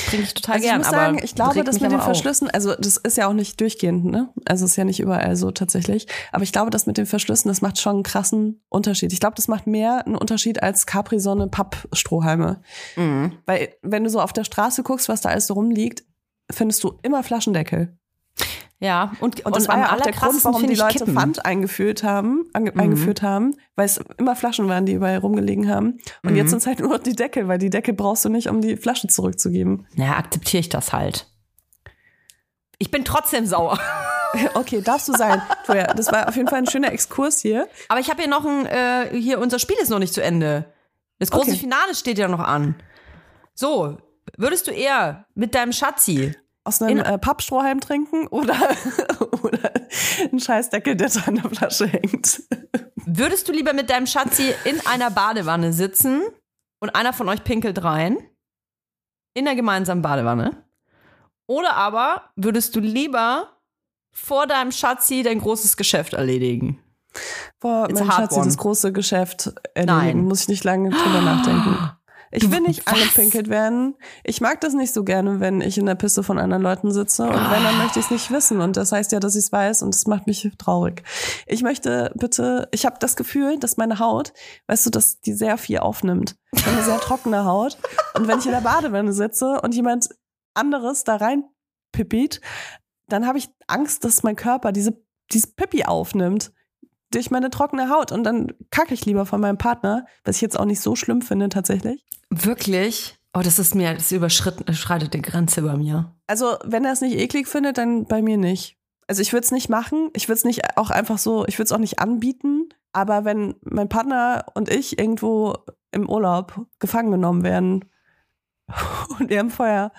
Trinke ich total also ich gern. muss aber sagen, ich glaube, das mit den aber auf. Verschlüssen, also das ist ja auch nicht durchgehend, ne? Also ist ja nicht überall so tatsächlich. Aber ich glaube, das mit den Verschlüssen, das macht schon einen krassen Unterschied. Ich glaube, das macht mehr einen Unterschied als Capri-Sonne Pappstrohhalme. Mhm. Weil wenn du so auf der Straße guckst, was da alles so rumliegt, findest du immer Flaschendeckel. Ja, und, Und das war am ja auch der Grund, warum die Leute Kippen. Pfand eingeführt haben, ange eingeführt haben, weil es immer Flaschen waren, die überall rumgelegen haben. Und jetzt sind es halt nur noch die Deckel, weil die Deckel brauchst du nicht, um die Flasche zurückzugeben. Naja, akzeptiere ich das halt. Ich bin trotzdem sauer. Okay, darfst du sein. Toja, das war auf jeden Fall ein schöner Exkurs hier. Aber ich habe hier noch ein, äh, hier, unser Spiel ist noch nicht zu Ende. Das große Okay. Finale steht ja noch an. So, würdest du eher mit deinem Schatzi Aus einem In- äh, Pappstrohhalm trinken oder, oder einen Scheißdeckel, der da an der Flasche hängt. Würdest du lieber mit deinem Schatzi in einer Badewanne sitzen und einer von euch pinkelt rein? In der gemeinsamen Badewanne? Oder aber würdest du lieber vor deinem Schatzi dein großes Geschäft erledigen? Boah, It's a mein hard Schatz, one. dieses große Geschäft erledigen. Nein. Muss ich nicht lange drüber nachdenken. Ich Du- will nicht was? angepinkelt werden. Ich mag das nicht so gerne, wenn ich in der Pisse von anderen Leuten sitze. Und wenn, dann möchte ich es nicht wissen. Und das heißt ja, dass ich es weiß und das macht mich traurig. Ich möchte bitte, ich habe das Gefühl, dass meine Haut, weißt du, dass die sehr viel aufnimmt. Ich habe eine sehr trockene Haut. Und wenn ich in der Badewanne sitze und jemand anderes da rein pippit, dann habe ich Angst, dass mein Körper diese, dieses Pippi aufnimmt durch meine trockene Haut und dann kacke ich lieber von meinem Partner, was ich jetzt auch nicht so schlimm finde tatsächlich. Wirklich? Oh, das ist mir, das überschritten, überschreitet die Grenze bei mir. Also, wenn er es nicht eklig findet, dann bei mir nicht. Also, ich würde es nicht machen. Ich würde es nicht auch einfach so, ich würde es auch nicht anbieten. Aber wenn mein Partner und ich irgendwo im Urlaub gefangen genommen werden und wir haben vorher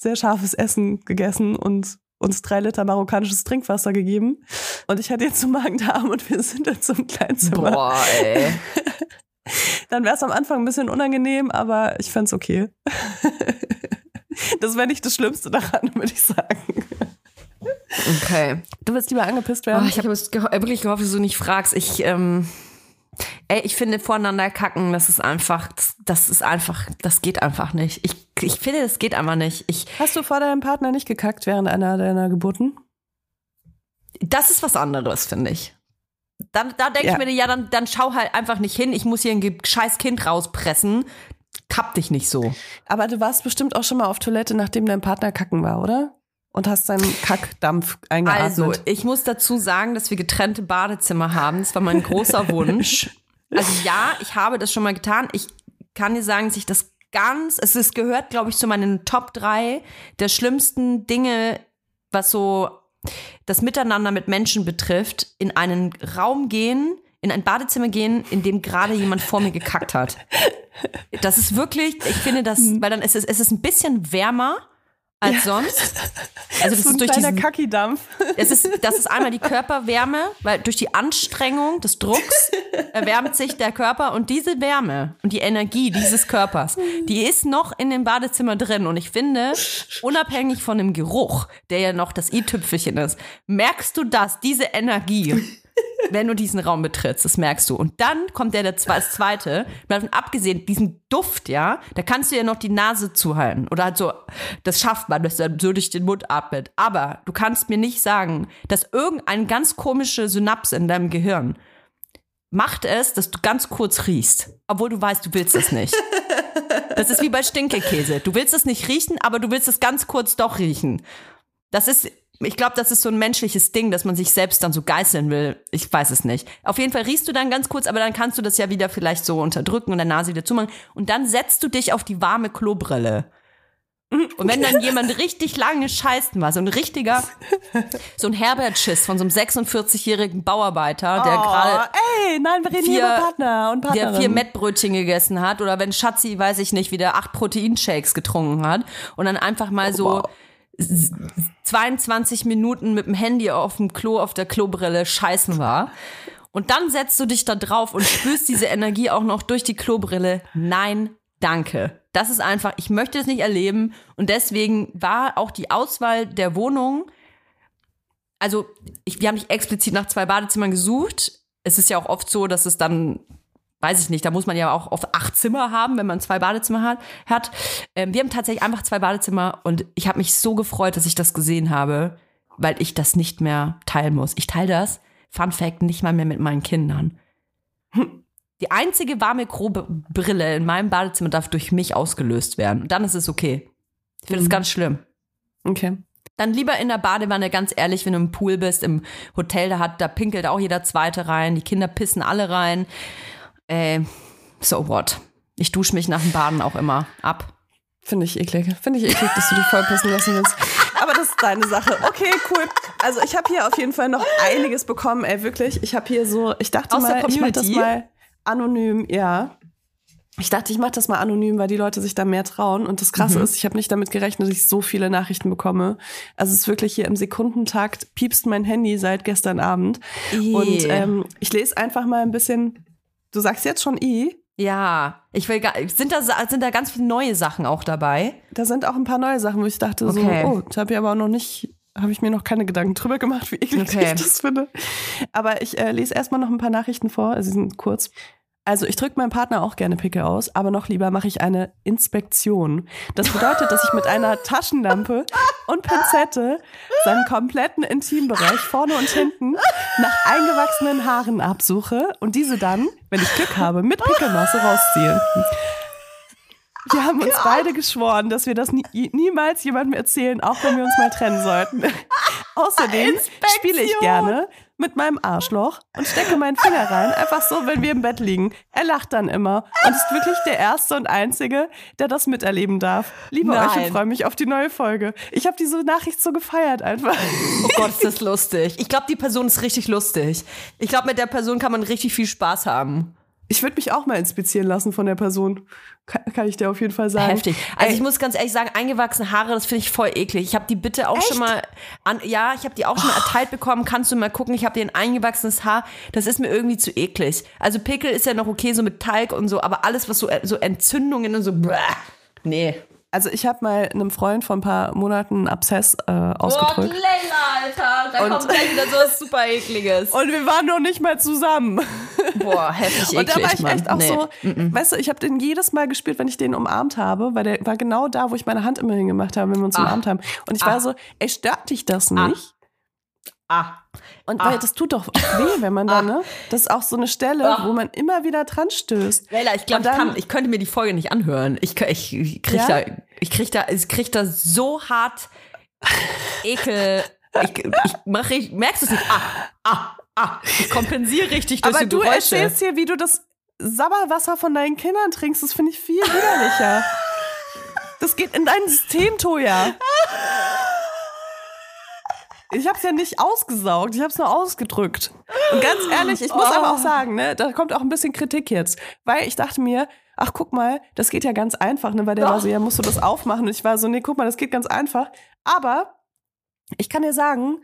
sehr scharfes Essen gegessen und uns drei Liter marokkanisches Trinkwasser gegeben und ich hatte jetzt so Magen-Darm und wir sind jetzt im Kleinzimmer. Boah, ey. Dann wäre es am Anfang ein bisschen unangenehm, aber ich fänd's okay. das wäre nicht das Schlimmste daran, würde ich sagen. Okay. Du willst lieber angepisst Oh, werden? ich habe jetzt geho- wirklich gehofft, dass du nicht fragst. Ich, ähm, ey, ich finde voreinander kacken, das ist einfach, das, ist einfach, das geht einfach nicht. Ich, ich finde, das geht einfach nicht. Ich, Hast du vor deinem Partner nicht gekackt während einer deiner Geburten? das ist was anderes, finde ich. Dann, da denke Ja. ich mir, ja, dann, dann schau halt einfach nicht hin. Ich muss hier ein scheiß Kind rauspressen. Kapp dich nicht so. Aber du warst bestimmt auch schon mal auf Toilette, nachdem dein Partner kacken war, oder? Und hast seinen Kackdampf eingeatmet. Also, ich muss dazu sagen, dass wir getrennte Badezimmer haben. Das war mein großer Wunsch. Also ja, ich habe das schon mal getan. Ich kann dir sagen, dass ich das ganz, es ist, gehört, glaube ich, zu meinen Top 3 der schlimmsten Dinge, was so das Miteinander mit Menschen betrifft, in einen Raum gehen, in ein Badezimmer gehen, in dem gerade jemand vor mir gekackt hat. Das ist wirklich, ich finde das, weil dann ist es, es ist ein bisschen wärmer als sonst. Also das ein ist durch kleiner diesen, Kackidampf. es ist, das ist einmal die Körperwärme, weil durch die Anstrengung des Drucks erwärmt sich der Körper und diese Wärme und die Energie dieses Körpers, die ist noch in dem Badezimmer drin und ich finde, unabhängig von dem Geruch, der ja noch das i-Tüpfelchen ist, merkst du das, diese Energie, wenn du diesen Raum betrittst, das merkst du. Und dann kommt der, der zweite, davon abgesehen, diesen Duft, ja, da kannst du ja noch die Nase zuhalten. Oder halt so, das schafft man, dass er so durch den Mund atmet. Aber du kannst mir nicht sagen, dass irgendeine ganz komische Synapse in deinem Gehirn macht es, dass du ganz kurz riechst. Obwohl du weißt, du willst es nicht. Das ist wie bei Stinkekäse. Du willst es nicht riechen, aber du willst es ganz kurz doch riechen. Das ist, ich glaube, das ist so ein menschliches Ding, dass man sich selbst dann so geißeln will. Ich weiß es nicht. Auf jeden Fall riechst du dann ganz kurz, aber dann kannst du das ja wieder vielleicht so unterdrücken und der Nase wieder zumachen. Und dann setzt du dich auf die warme Klobrille. Und wenn dann jemand richtig lange scheißen war, so ein richtiger, so ein Herbert-Schiss von so einem 46-jährigen Bauarbeiter, der gerade Oh, ey, nein, wir reden hier vier- über Partner und der Partnerin. vier Mettbrötchen gegessen hat oder wenn Schatzi, weiß ich nicht, wieder acht Proteinshakes getrunken hat und dann einfach mal so s- 22 Minuten mit dem Handy auf dem Klo, auf der Klobrille scheißen war. Und dann setzt du dich da drauf und spürst diese Energie auch noch durch die Klobrille. Nein, danke. Das ist einfach, ich möchte es nicht erleben. Und deswegen war auch die Auswahl der Wohnung, also ich, wir haben nicht explizit nach zwei Badezimmern gesucht. Es ist ja auch oft so, dass es dann, weiß ich nicht, da muss man ja auch oft acht Zimmer haben, wenn man zwei Badezimmer hat. hat. Ähm, wir haben tatsächlich einfach zwei Badezimmer und ich habe mich so gefreut, dass ich das gesehen habe, weil ich das nicht mehr teilen muss. Ich teile das, Fun Fact, nicht mal mehr mit meinen Kindern. Die einzige warme grobe Brille in meinem Badezimmer darf durch mich ausgelöst werden. Und dann ist es okay. Ich finde es ganz schlimm. Okay. Dann lieber in der Badewanne, ganz ehrlich, wenn du im Pool bist, im Hotel, da hat, da pinkelt auch jeder Zweite rein, die Kinder pissen alle rein. Äh, so what? Ich dusche mich nach dem Baden auch immer ab. Finde ich eklig. Finde ich eklig, dass du dich vollpissen lassen willst. Aber das ist deine Sache. Okay, cool. Also ich habe hier auf jeden Fall noch einiges bekommen, ey, wirklich. Ich habe hier so, ich dachte Aus der mal, ich mache das mal anonym, ja. Ich dachte, ich mache das mal anonym, weil die Leute sich da mehr trauen. Und das Krasse ist, ich habe nicht damit gerechnet, dass ich so viele Nachrichten bekomme. Also es ist wirklich hier im Sekundentakt, piepst mein Handy seit gestern Abend. Und ähm, ich lese einfach mal ein bisschen, du sagst jetzt schon I, Ja, ich will gar, sind da, sind da ganz viele neue Sachen auch dabei? Da sind auch ein paar neue Sachen, wo ich dachte Okay. so, oh, da habe ich aber auch noch nicht, habe ich mir noch keine Gedanken drüber gemacht, wie eklig Okay. ich das finde. Aber ich äh, lese erstmal noch ein paar Nachrichten vor, also sie sind kurz. Also ich drücke meinem Partner auch gerne Picke aus, aber noch lieber mache ich eine Inspektion. Das bedeutet, dass ich mit einer Taschenlampe und Pinzette seinen kompletten Intimbereich vorne und hinten nach eingewachsenen Haaren absuche und diese dann, wenn ich Glück habe, mit Pickelmasse rausziehe. Wir haben uns beide geschworen, dass wir das nie, niemals jemandem erzählen, auch wenn wir uns mal trennen sollten. Außerdem spiele ich gerne mit meinem Arschloch und stecke meinen Finger rein, einfach so, wenn wir im Bett liegen. Er lacht dann immer und ist wirklich der Erste und Einzige, der das miterleben darf. Liebe euch Nein. und freue mich auf die neue Folge. Ich habe diese Nachricht so gefeiert einfach. Oh Gott, ist das lustig. Ich glaube, die Person ist richtig lustig. Ich glaube, mit der Person kann man richtig viel Spaß haben. Ich würde mich auch mal inspizieren lassen von der Person. Kann, kann ich dir auf jeden Fall sagen. Heftig. Also Ey, ich muss ganz ehrlich sagen, eingewachsene Haare, das finde ich voll eklig. Ich habe die bitte auch schon mal an, ja, ich habe die auch schon mal erteilt bekommen. Kannst du mal gucken? Ich habe dir ein eingewachsenes Haar. Das ist mir irgendwie zu eklig. Also Pickel ist ja noch okay, so mit Talg und so, aber alles was so so Entzündungen und so, bäh, nee. Also ich habe mal einem Freund vor ein paar Monaten einen Abszess äh, ausgedrückt. Leila, Alter, da Und- kommt gleich wieder so was super ekliges. Und wir waren noch nicht mal zusammen. Boah, heftig eklig, Und da war ich Mann. echt auch Nee. so, Mm-mm. weißt du, ich habe den jedes Mal gespielt, wenn ich den umarmt habe, weil der war genau da, wo ich meine Hand immer hingemacht habe, wenn wir uns Ah. umarmt haben. Und ich Ah. war so, ey, stört dich das Ah. nicht? Ah. Und Ah. weil das tut doch weh, wenn man da, ne? Das ist auch so eine Stelle, Ah. wo man immer wieder dran stößt. Leila, ich glaube, ich, ich könnte mir die Folge nicht anhören. Ich, ich, ich krieg Ja? da, ich krieg da, ich krieg da so hart Ekel. Ich, ich mache, ich merkst du es nicht? Ah, ah, ah. Ich kompensiere richtig durch Aber die du Geräusche. erzählst hier, wie du das Sabberwasser von deinen Kindern trinkst. Das finde ich viel widerlicher. Das geht in dein System, Toja. Ich habe es ja nicht ausgesaugt, ich habe es nur ausgedrückt. Und ganz ehrlich, ich muss aber auch sagen, ne, da kommt auch ein bisschen Kritik jetzt, weil ich dachte mir, ach guck mal, das geht ja ganz einfach, ne, weil der war so, ja, musst du das aufmachen und ich war so, nee, guck mal, das geht ganz einfach, aber ich kann dir sagen,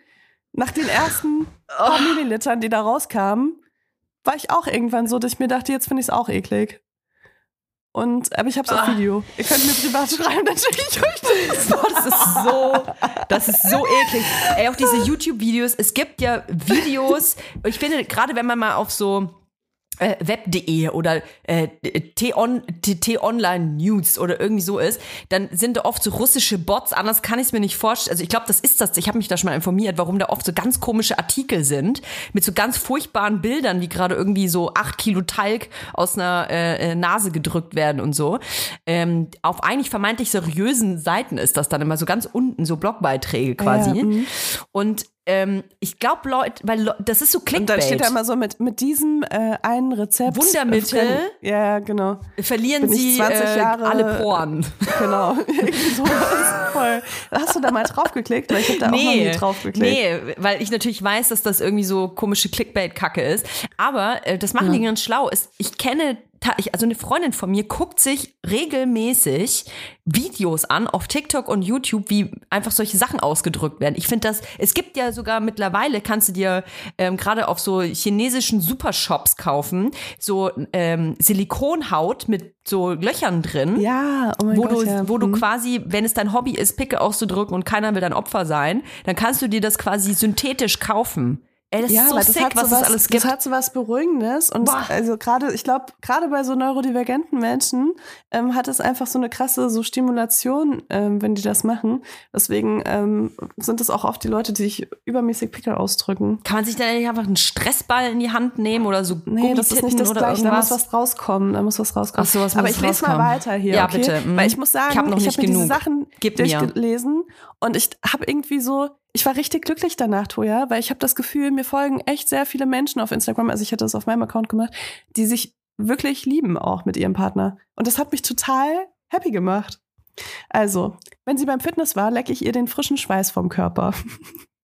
nach den ersten paar Millilitern, die da rauskamen, war ich auch irgendwann so, dass ich mir dachte, jetzt finde ich es auch eklig. Und, aber ich habe es auf Video. Ihr könnt mir privat schreiben, dann schicke ich euch das. Boah, das ist so, das ist so eklig. Ey, auch diese YouTube-Videos, es gibt ja Videos, ich finde, gerade wenn man mal auf so äh, web.de oder äh, T-Online News oder irgendwie so ist, dann sind da oft so russische Bots, anders kann ich es mir nicht vorstellen. Also ich glaube, das ist das, ich habe mich da schon mal informiert, warum da oft so ganz komische Artikel sind, mit so ganz furchtbaren Bildern, wie gerade irgendwie so acht Kilo Talg aus einer äh, äh, Nase gedrückt werden und so. Ähm, auf eigentlich vermeintlich seriösen Seiten ist das dann immer so ganz unten, so Blogbeiträge quasi. Ja, mhm. und ähm, ich glaube, Leute, weil Le das ist so Und Clickbait. dann steht da immer so mit, mit diesem äh, einen Rezept. Wundermittel. äh, Ja, ja, genau. verlieren sie 20 äh, Jahre- alle Poren. Genau. Voll. Hast du da mal draufgeklickt? Weil ich habe da auch noch nie draufgeklickt. nee, weil ich natürlich weiß, dass das irgendwie so komische Clickbait-Kacke ist. Aber äh, das machen die ganz schlau. Es- Ich kenne, also eine Freundin von mir guckt sich regelmäßig Videos an auf TikTok und YouTube, wie einfach solche Sachen ausgedrückt werden. Ich finde das, es gibt ja sogar mittlerweile, kannst du dir ähm, gerade auf so chinesischen Supershops kaufen, so ähm, Silikonhaut mit so Löchern drin Ja, oh wo, Gott. du, ja. wo du Mhm. quasi, wenn es dein Hobby ist, Picke auszudrücken und keiner will dein Opfer sein, dann kannst du dir das quasi synthetisch kaufen. Ey, das ist so weil sick, was so es alles gibt. Das hat so was Beruhigendes und Boah. also gerade, ich glaube, gerade bei so neurodivergenten Menschen ähm, hat es einfach so eine krasse so Stimulation, ähm, wenn die das machen. Deswegen ähm, sind es auch oft die Leute, die sich übermäßig Pickel ausdrücken. Kann man sich dann nicht einfach einen Stressball in die Hand nehmen oder so Nee, das ist nicht das Gleiche. Da muss was rauskommen. Da muss was rauskommen. Ach so, was muss Aber ich lese mal weiter hier. Ja, okay? bitte, mhm. Weil ich muss sagen, Ich hab noch ich nicht habe mir diese genug. Sachen Gib mir. durchgelesen und ich habe irgendwie so, ich war richtig glücklich danach, Toja, weil ich habe das Gefühl, mir folgen echt sehr viele Menschen auf Instagram, also ich hatte das auf meinem Account gemacht, die sich wirklich lieben auch mit ihrem Partner. Und das hat mich total happy gemacht. Also, wenn sie beim Fitness war, lecke ich ihr den frischen Schweiß vom Körper.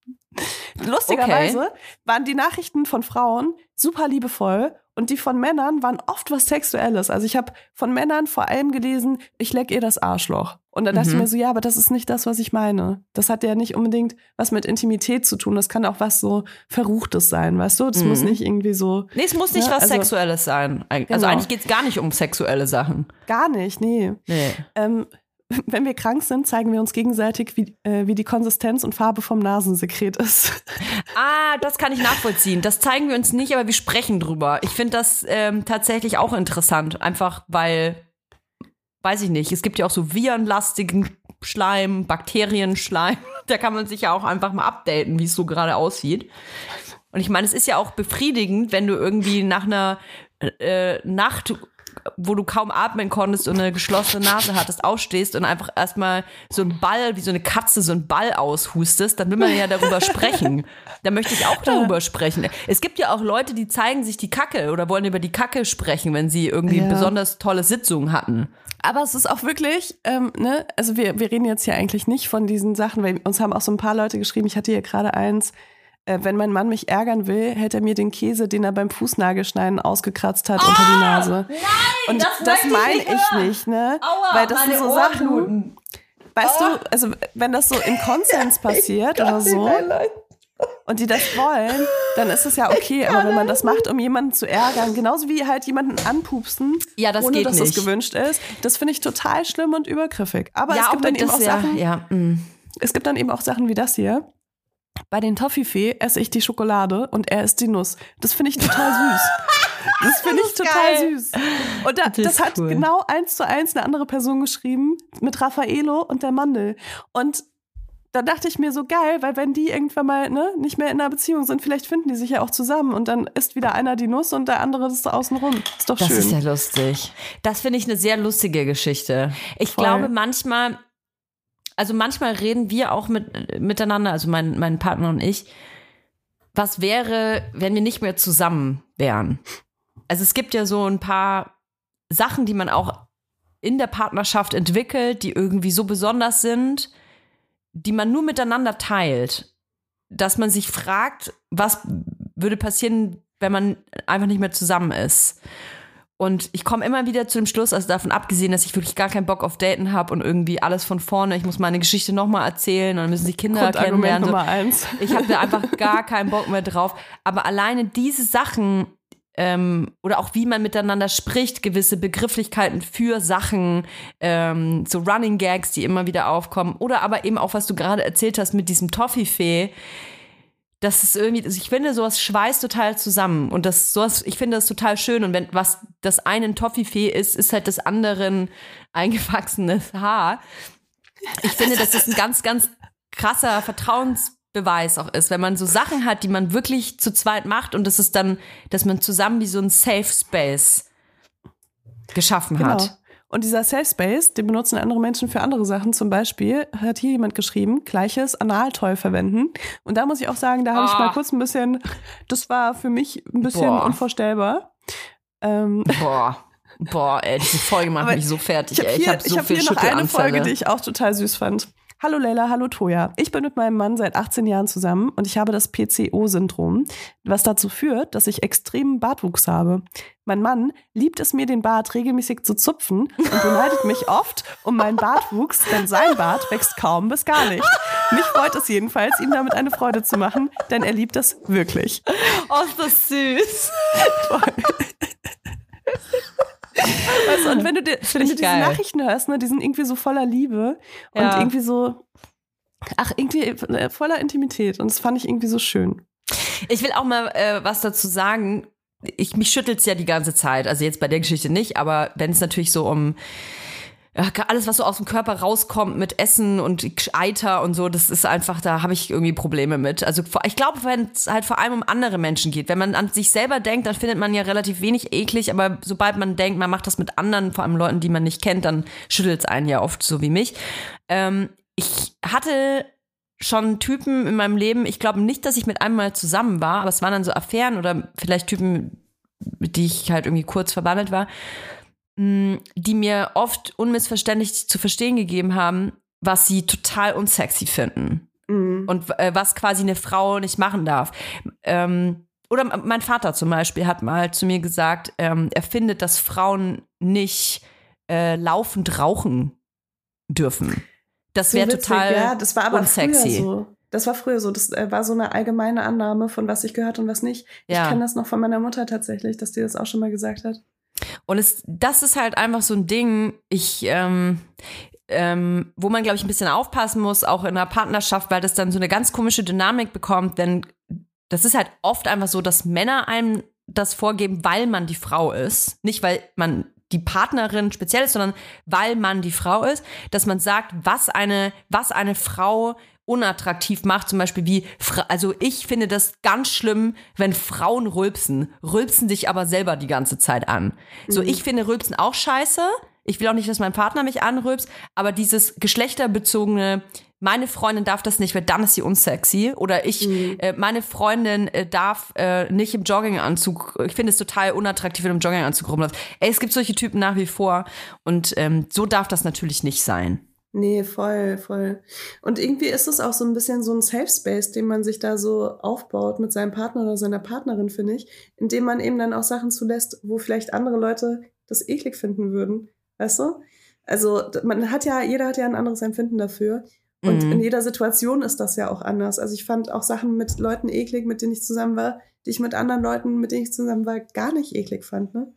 Lustigerweise waren die Nachrichten von Frauen super liebevoll und die von Männern waren oft was Sexuelles. Also ich habe von Männern vor allem gelesen, ich leck ihr das Arschloch. Und dann dachte Mhm. ich mir so, ja, aber das ist nicht das, was ich meine. Das hat ja nicht unbedingt was mit Intimität zu tun. Das kann auch was so Verruchtes sein, weißt du? Das Mhm. muss nicht irgendwie so, Nee, es muss nicht Ja, was also- Sexuelles sein. Also Genau. eigentlich geht's gar nicht um sexuelle Sachen. gar nicht, nee. Nee. Ähm, wenn wir krank sind, zeigen wir uns gegenseitig, wie, äh, wie die Konsistenz und Farbe vom Nasensekret ist. Ah, das kann ich nachvollziehen. Das zeigen wir uns nicht, aber wir sprechen drüber. Ich finde das ähm, tatsächlich auch interessant. Einfach weil, weiß ich nicht, es gibt ja auch so virenlastigen Schleim, Bakterienschleim. Da kann man sich ja auch einfach mal updaten, wie es so gerade aussieht. Und ich meine, es ist ja auch befriedigend, wenn du irgendwie nach einer äh, Nacht, wo du kaum atmen konntest und eine geschlossene Nase hattest, aufstehst und einfach erstmal so ein Ball, wie so eine Katze, so ein Ball aushustest, dann will man ja darüber sprechen. Da möchte ich auch darüber sprechen. Es gibt ja auch Leute, die zeigen sich die Kacke oder wollen über die Kacke sprechen, wenn sie irgendwie Ja. besonders tolle Sitzungen hatten. Aber es ist auch wirklich, ähm, ne, also wir, wir reden jetzt hier eigentlich nicht von diesen Sachen, weil uns haben auch so ein paar Leute geschrieben, ich hatte hier gerade eins, äh, wenn mein Mann mich ärgern will, hält er mir den Käse, den er beim Fußnagelschneiden ausgekratzt hat, unter die Nase. Nein, Und das, meine ich nicht, ne? weil das sind so Sachen, weißt du, also wenn das so im Konsens passiert oder so und die das wollen, dann ist es ja okay. Aber wenn man das macht, um jemanden zu ärgern, genauso wie halt jemanden anpupsen, Ja, das ohne geht dass nicht. das gewünscht ist, das finde ich total schlimm und übergriffig. Aber ja, es gibt dann eben das auch ja, Sachen, ja, mm. es gibt dann eben auch Sachen wie das hier. Bei den Toffifee esse ich die Schokolade und er isst die Nuss. Das finde ich total süß. Das finde ich ist total geil. süß. Und da, Das das, ist hat cool. genau eins zu eins eine andere Person geschrieben mit Raffaello und der Mandel. Und da dachte ich mir so geil, weil wenn die irgendwann mal ne, nicht mehr in einer Beziehung sind, vielleicht finden die sich ja auch zusammen und dann isst wieder einer die Nuss und der andere das außenrum. Ist doch Das schön. ist ja lustig. Das finde ich eine sehr lustige Geschichte. Ich Voll. glaube manchmal, also manchmal reden wir auch mit, miteinander, also mein, mein Partner und ich, was wäre, wenn wir nicht mehr zusammen wären? Also es gibt ja so ein paar Sachen, die man auch in der Partnerschaft entwickelt, die irgendwie so besonders sind, die man nur miteinander teilt, dass man sich fragt, was würde passieren, wenn man einfach nicht mehr zusammen ist. Und ich komme immer wieder zu dem Schluss, also davon abgesehen, dass ich wirklich gar keinen Bock auf Daten habe und irgendwie alles von vorne, ich muss meine Geschichte nochmal erzählen und dann müssen sich Kinder kennenlernen. Nummer eins. Ich habe da einfach gar keinen Bock mehr drauf. Aber alleine diese Sachen ähm, oder auch wie man miteinander spricht, gewisse Begrifflichkeiten für Sachen, ähm, so Running Gags, die immer wieder aufkommen, oder aber eben auch, was du gerade erzählt hast mit diesem Toffifee. Das ist irgendwie, also ich finde, sowas schweißt total zusammen. Und das, sowas, ich finde das total schön. Und wenn was das eine ein Toffifee ist, ist halt das andere ein eingewachsenes Haar. Ich finde, dass das ein ganz, ganz krasser Vertrauensbeweis auch ist, wenn man so Sachen hat, die man wirklich zu zweit macht und das ist dann, dass man zusammen wie so ein Safe Space geschaffen Genau. hat. Und dieser Safe Space, den benutzen andere Menschen für andere Sachen. Zum Beispiel hat hier jemand geschrieben, gleiches Analtoy verwenden. Und da muss ich auch sagen, da habe ich Ah. mal kurz ein bisschen, das war für mich ein bisschen Boah. unvorstellbar. Ähm, Boah. Boah, ey, diese Folge macht Aber mich so fertig, ich habe ey. Ich hier, habe so hab viel hier noch eine. Folge, die ich auch total süß fand. Hallo Leila, hallo Toja. Ich bin mit meinem Mann seit 18 Jahren zusammen und ich habe das PCO-Syndrom, was dazu führt, dass ich extremen Bartwuchs habe. Mein Mann liebt es mir, den Bart regelmäßig zu zupfen und beneidet mich oft um meinen Bartwuchs, denn sein Bart wächst kaum bis gar nicht. Mich freut es jedenfalls, ihm damit eine Freude zu machen, denn er liebt es wirklich. Oh, ist das süß. Weißt du, und wenn du, dir, wenn du diese geil. Nachrichten hörst, ne, die sind irgendwie so voller Liebe und Ja. irgendwie so, ach, irgendwie äh, voller Intimität. Und das fand ich irgendwie so schön. Ich will auch mal äh, was dazu sagen. Ich, mich schüttelt's ja die ganze Zeit. Also jetzt bei der Geschichte nicht, aber wenn es natürlich so um alles, was so aus dem Körper rauskommt mit Essen und Eiter und so, das ist einfach, da habe ich irgendwie Probleme mit. Also ich glaube, wenn es halt vor allem um andere Menschen geht, wenn man an sich selber denkt, dann findet man ja relativ wenig eklig, aber sobald man denkt, man macht das mit anderen, vor allem Leuten, die man nicht kennt, dann schüttelt's einen ja oft so wie mich. Ähm, ich hatte schon Typen in meinem Leben, ich glaube nicht, dass ich mit einem mal zusammen war, aber es waren dann so Affären oder vielleicht Typen, mit die ich halt irgendwie kurz verbandelt war, die mir oft unmissverständlich zu verstehen gegeben haben, was sie total unsexy finden und äh, was quasi eine Frau nicht machen darf. Ähm, oder mein Vater zum Beispiel hat mal zu mir gesagt, ähm, er findet, dass Frauen nicht äh, laufend rauchen dürfen. Das wäre total Ja, das war aber unsexy. so. Das war früher so. Das äh, war so eine allgemeine Annahme von was ich gehört und was nicht. Ja. Ich kenne das noch von meiner Mutter tatsächlich, dass die das auch schon mal gesagt hat. Und es, das ist halt einfach so ein Ding, ich, ähm, ähm, wo man, glaube ich, ein bisschen aufpassen muss, auch in einer Partnerschaft, weil das dann so eine ganz komische Dynamik bekommt, denn das ist halt oft einfach so, dass Männer einem das vorgeben, weil man die Frau ist. Nicht, weil man die Partnerin speziell ist, sondern weil man die Frau ist, dass man sagt, was eine, was eine Frau unattraktiv macht, zum Beispiel wie, also ich finde das ganz schlimm, wenn Frauen rülpsen, rülpsen dich aber selber die ganze Zeit an. So, ich finde Rülpsen auch scheiße. Ich will auch nicht, dass mein Partner mich anrülpst, aber dieses geschlechterbezogene, meine Freundin darf das nicht, weil dann ist sie unsexy. Oder ich, äh, meine Freundin äh, darf äh, nicht im Jogginganzug, ich finde es total unattraktiv, wenn du im Jogginganzug rumläuft. Ey, es gibt solche Typen nach wie vor und ähm, so darf das natürlich nicht sein. Nee, voll, voll. Und irgendwie ist es auch so ein bisschen so ein Safe Space, den man sich da so aufbaut mit seinem Partner oder seiner Partnerin, finde ich, indem man eben dann auch Sachen zulässt, wo vielleicht andere Leute das eklig finden würden. Weißt du? Also, man hat ja, jeder hat ja ein anderes Empfinden dafür. Und Mhm. in jeder Situation ist das ja auch anders. Also ich fand auch Sachen mit Leuten eklig, mit denen ich zusammen war, die ich mit anderen Leuten, mit denen ich zusammen war, gar nicht eklig fand. Ne?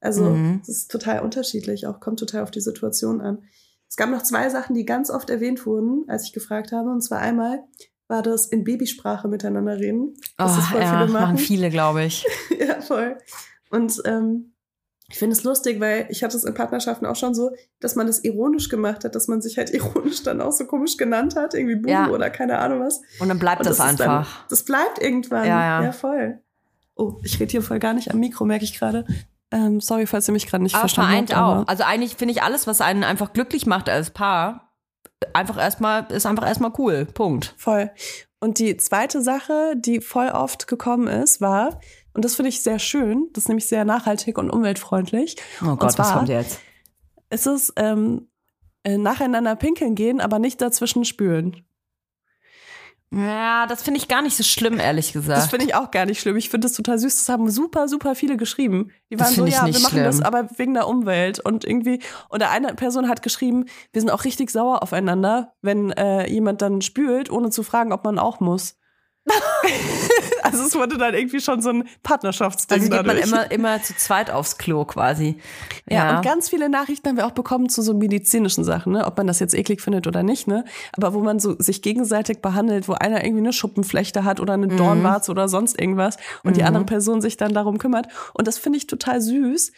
Also Mhm. es ist total unterschiedlich, auch kommt total auf die Situation an. Es gab noch zwei Sachen, die ganz oft erwähnt wurden, als ich gefragt habe. Und zwar einmal war das in Babysprache miteinander reden. Das Oh, ist voll ja, viele machen machen. viele, glaube ich. ja, voll. Und ähm, ich finde es lustig, weil ich hatte es in Partnerschaften auch schon so, dass man das ironisch gemacht hat, dass man sich halt ironisch dann auch so komisch genannt hat, irgendwie Bubu Ja. oder keine Ahnung was. Und dann bleibt Und das, ist einfach. Dann, das bleibt irgendwann. Ja, ja. voll. Oh, ich rede hier voll gar nicht am Mikro, merke ich gerade. Ähm, sorry, falls ihr mich gerade nicht aber verstanden vereint habt. aber- auch. Also eigentlich finde ich alles, was einen einfach glücklich macht als Paar, einfach erstmal, ist einfach erstmal cool. Punkt. Voll. Und die zweite Sache, die voll oft gekommen ist, war, und das finde ich sehr schön, das ist nämlich sehr nachhaltig und umweltfreundlich. Oh Gott, was zwar- kommt jetzt? Es ist ähm, äh, nacheinander pinkeln gehen, aber nicht dazwischen spülen. Ja, das finde ich gar nicht so schlimm, ehrlich gesagt. Das finde ich auch gar nicht schlimm. Ich finde das total süß. Das haben super, super viele geschrieben. Die Das waren so, ja, wir machen das schlimm. aber wegen der Umwelt. Und irgendwie, oder eine Person hat geschrieben, wir sind auch richtig sauer aufeinander, wenn äh, jemand dann spült, ohne zu fragen, ob man auch muss. also es wurde dann irgendwie schon so ein Partnerschaftsding also geht man dadurch. immer, immer zu zweit aufs Klo quasi. Ja, und ganz viele Nachrichten haben wir auch bekommen zu so medizinischen Sachen, ne? ob man das jetzt eklig findet oder nicht, ne? Aber wo man so sich gegenseitig behandelt, wo einer irgendwie eine Schuppenflechte hat oder eine Dornwarze oder sonst irgendwas und die andere Person sich dann darum kümmert. Und das finde ich total süß.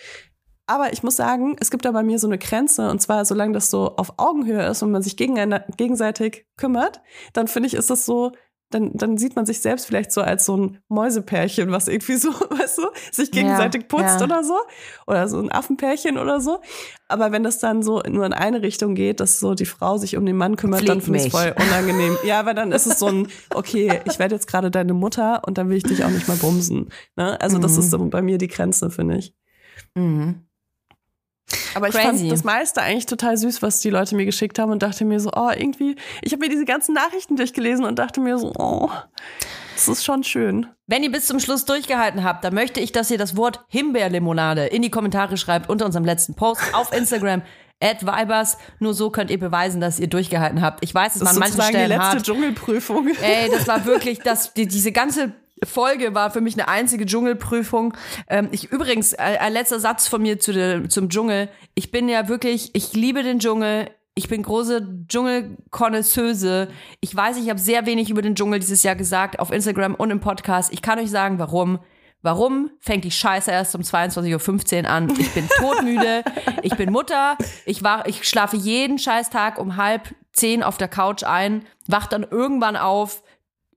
Aber ich muss sagen, es gibt da bei mir so eine Grenze, und zwar, solange das so auf Augenhöhe ist und man sich gegeneinander, gegenseitig kümmert, dann finde ich, ist das so, dann, dann sieht man sich selbst vielleicht so als so ein Mäusepärchen, was irgendwie so, weißt du, sich gegenseitig putzt ja. oder so. Oder so ein Affenpärchen oder so. Aber wenn das dann so nur in eine Richtung geht, dass so die Frau sich um den Mann kümmert, dann Pfleg finde ich es voll unangenehm. Ja, weil dann ist es so ein, okay, ich werde jetzt gerade deine Mutter und dann will ich dich auch nicht mal bumsen. Ne? Also das Mhm. ist so bei mir die Grenze, finde ich. Mhm. Aber ich Crazy. fand das meiste eigentlich total süß, was die Leute mir geschickt haben und dachte mir so, oh, irgendwie, ich habe mir diese ganzen Nachrichten durchgelesen und dachte mir so, oh, das ist schon schön. Wenn ihr bis zum Schluss durchgehalten habt, dann möchte ich, dass ihr das Wort Himbeerlimonade in die Kommentare schreibt unter unserem letzten Post auf Instagram. At Vibers. Nur so könnt ihr beweisen, dass ihr durchgehalten habt. Ich weiß, es Das war ist an manchen sozusagen die Stellen letzte hart. Dschungelprüfung. Ey, das war wirklich, das, die, diese ganze Folge war für mich eine einzige Dschungelprüfung. Ähm, ich übrigens, ein, letzter Satz von mir zu der, zum Dschungel. Ich bin ja wirklich, ich liebe den Dschungel. Ich bin große Dschungelkonnoisseuse. Ich weiß, ich habe sehr wenig über den Dschungel dieses Jahr gesagt, auf Instagram und im Podcast. Ich kann euch sagen, warum. Warum fängt die Scheiße erst um 22.15 Uhr an? Ich bin todmüde, ich bin Mutter, ich, war, ich schlafe jeden Scheißtag um halb zehn auf der Couch ein, wach dann irgendwann auf,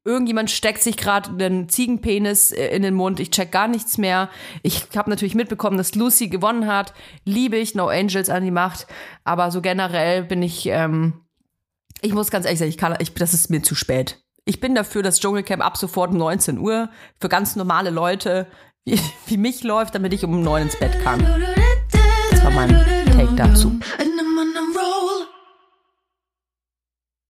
irgendjemand steckt sich gerade den Ziegenpenis äh, in den Mund, ich check gar nichts mehr. Ich habe natürlich mitbekommen, dass Lucy gewonnen hat. Liebe ich No Angels an die Macht, aber so generell bin ich, ähm, ich muss ganz ehrlich sagen, ich kann, ich, das ist mir zu spät. Ich bin dafür, dass Dschungelcamp ab sofort um 19 Uhr für ganz normale Leute wie, wie mich läuft, damit ich um 9 ins Bett kann. Das war mein Take dazu.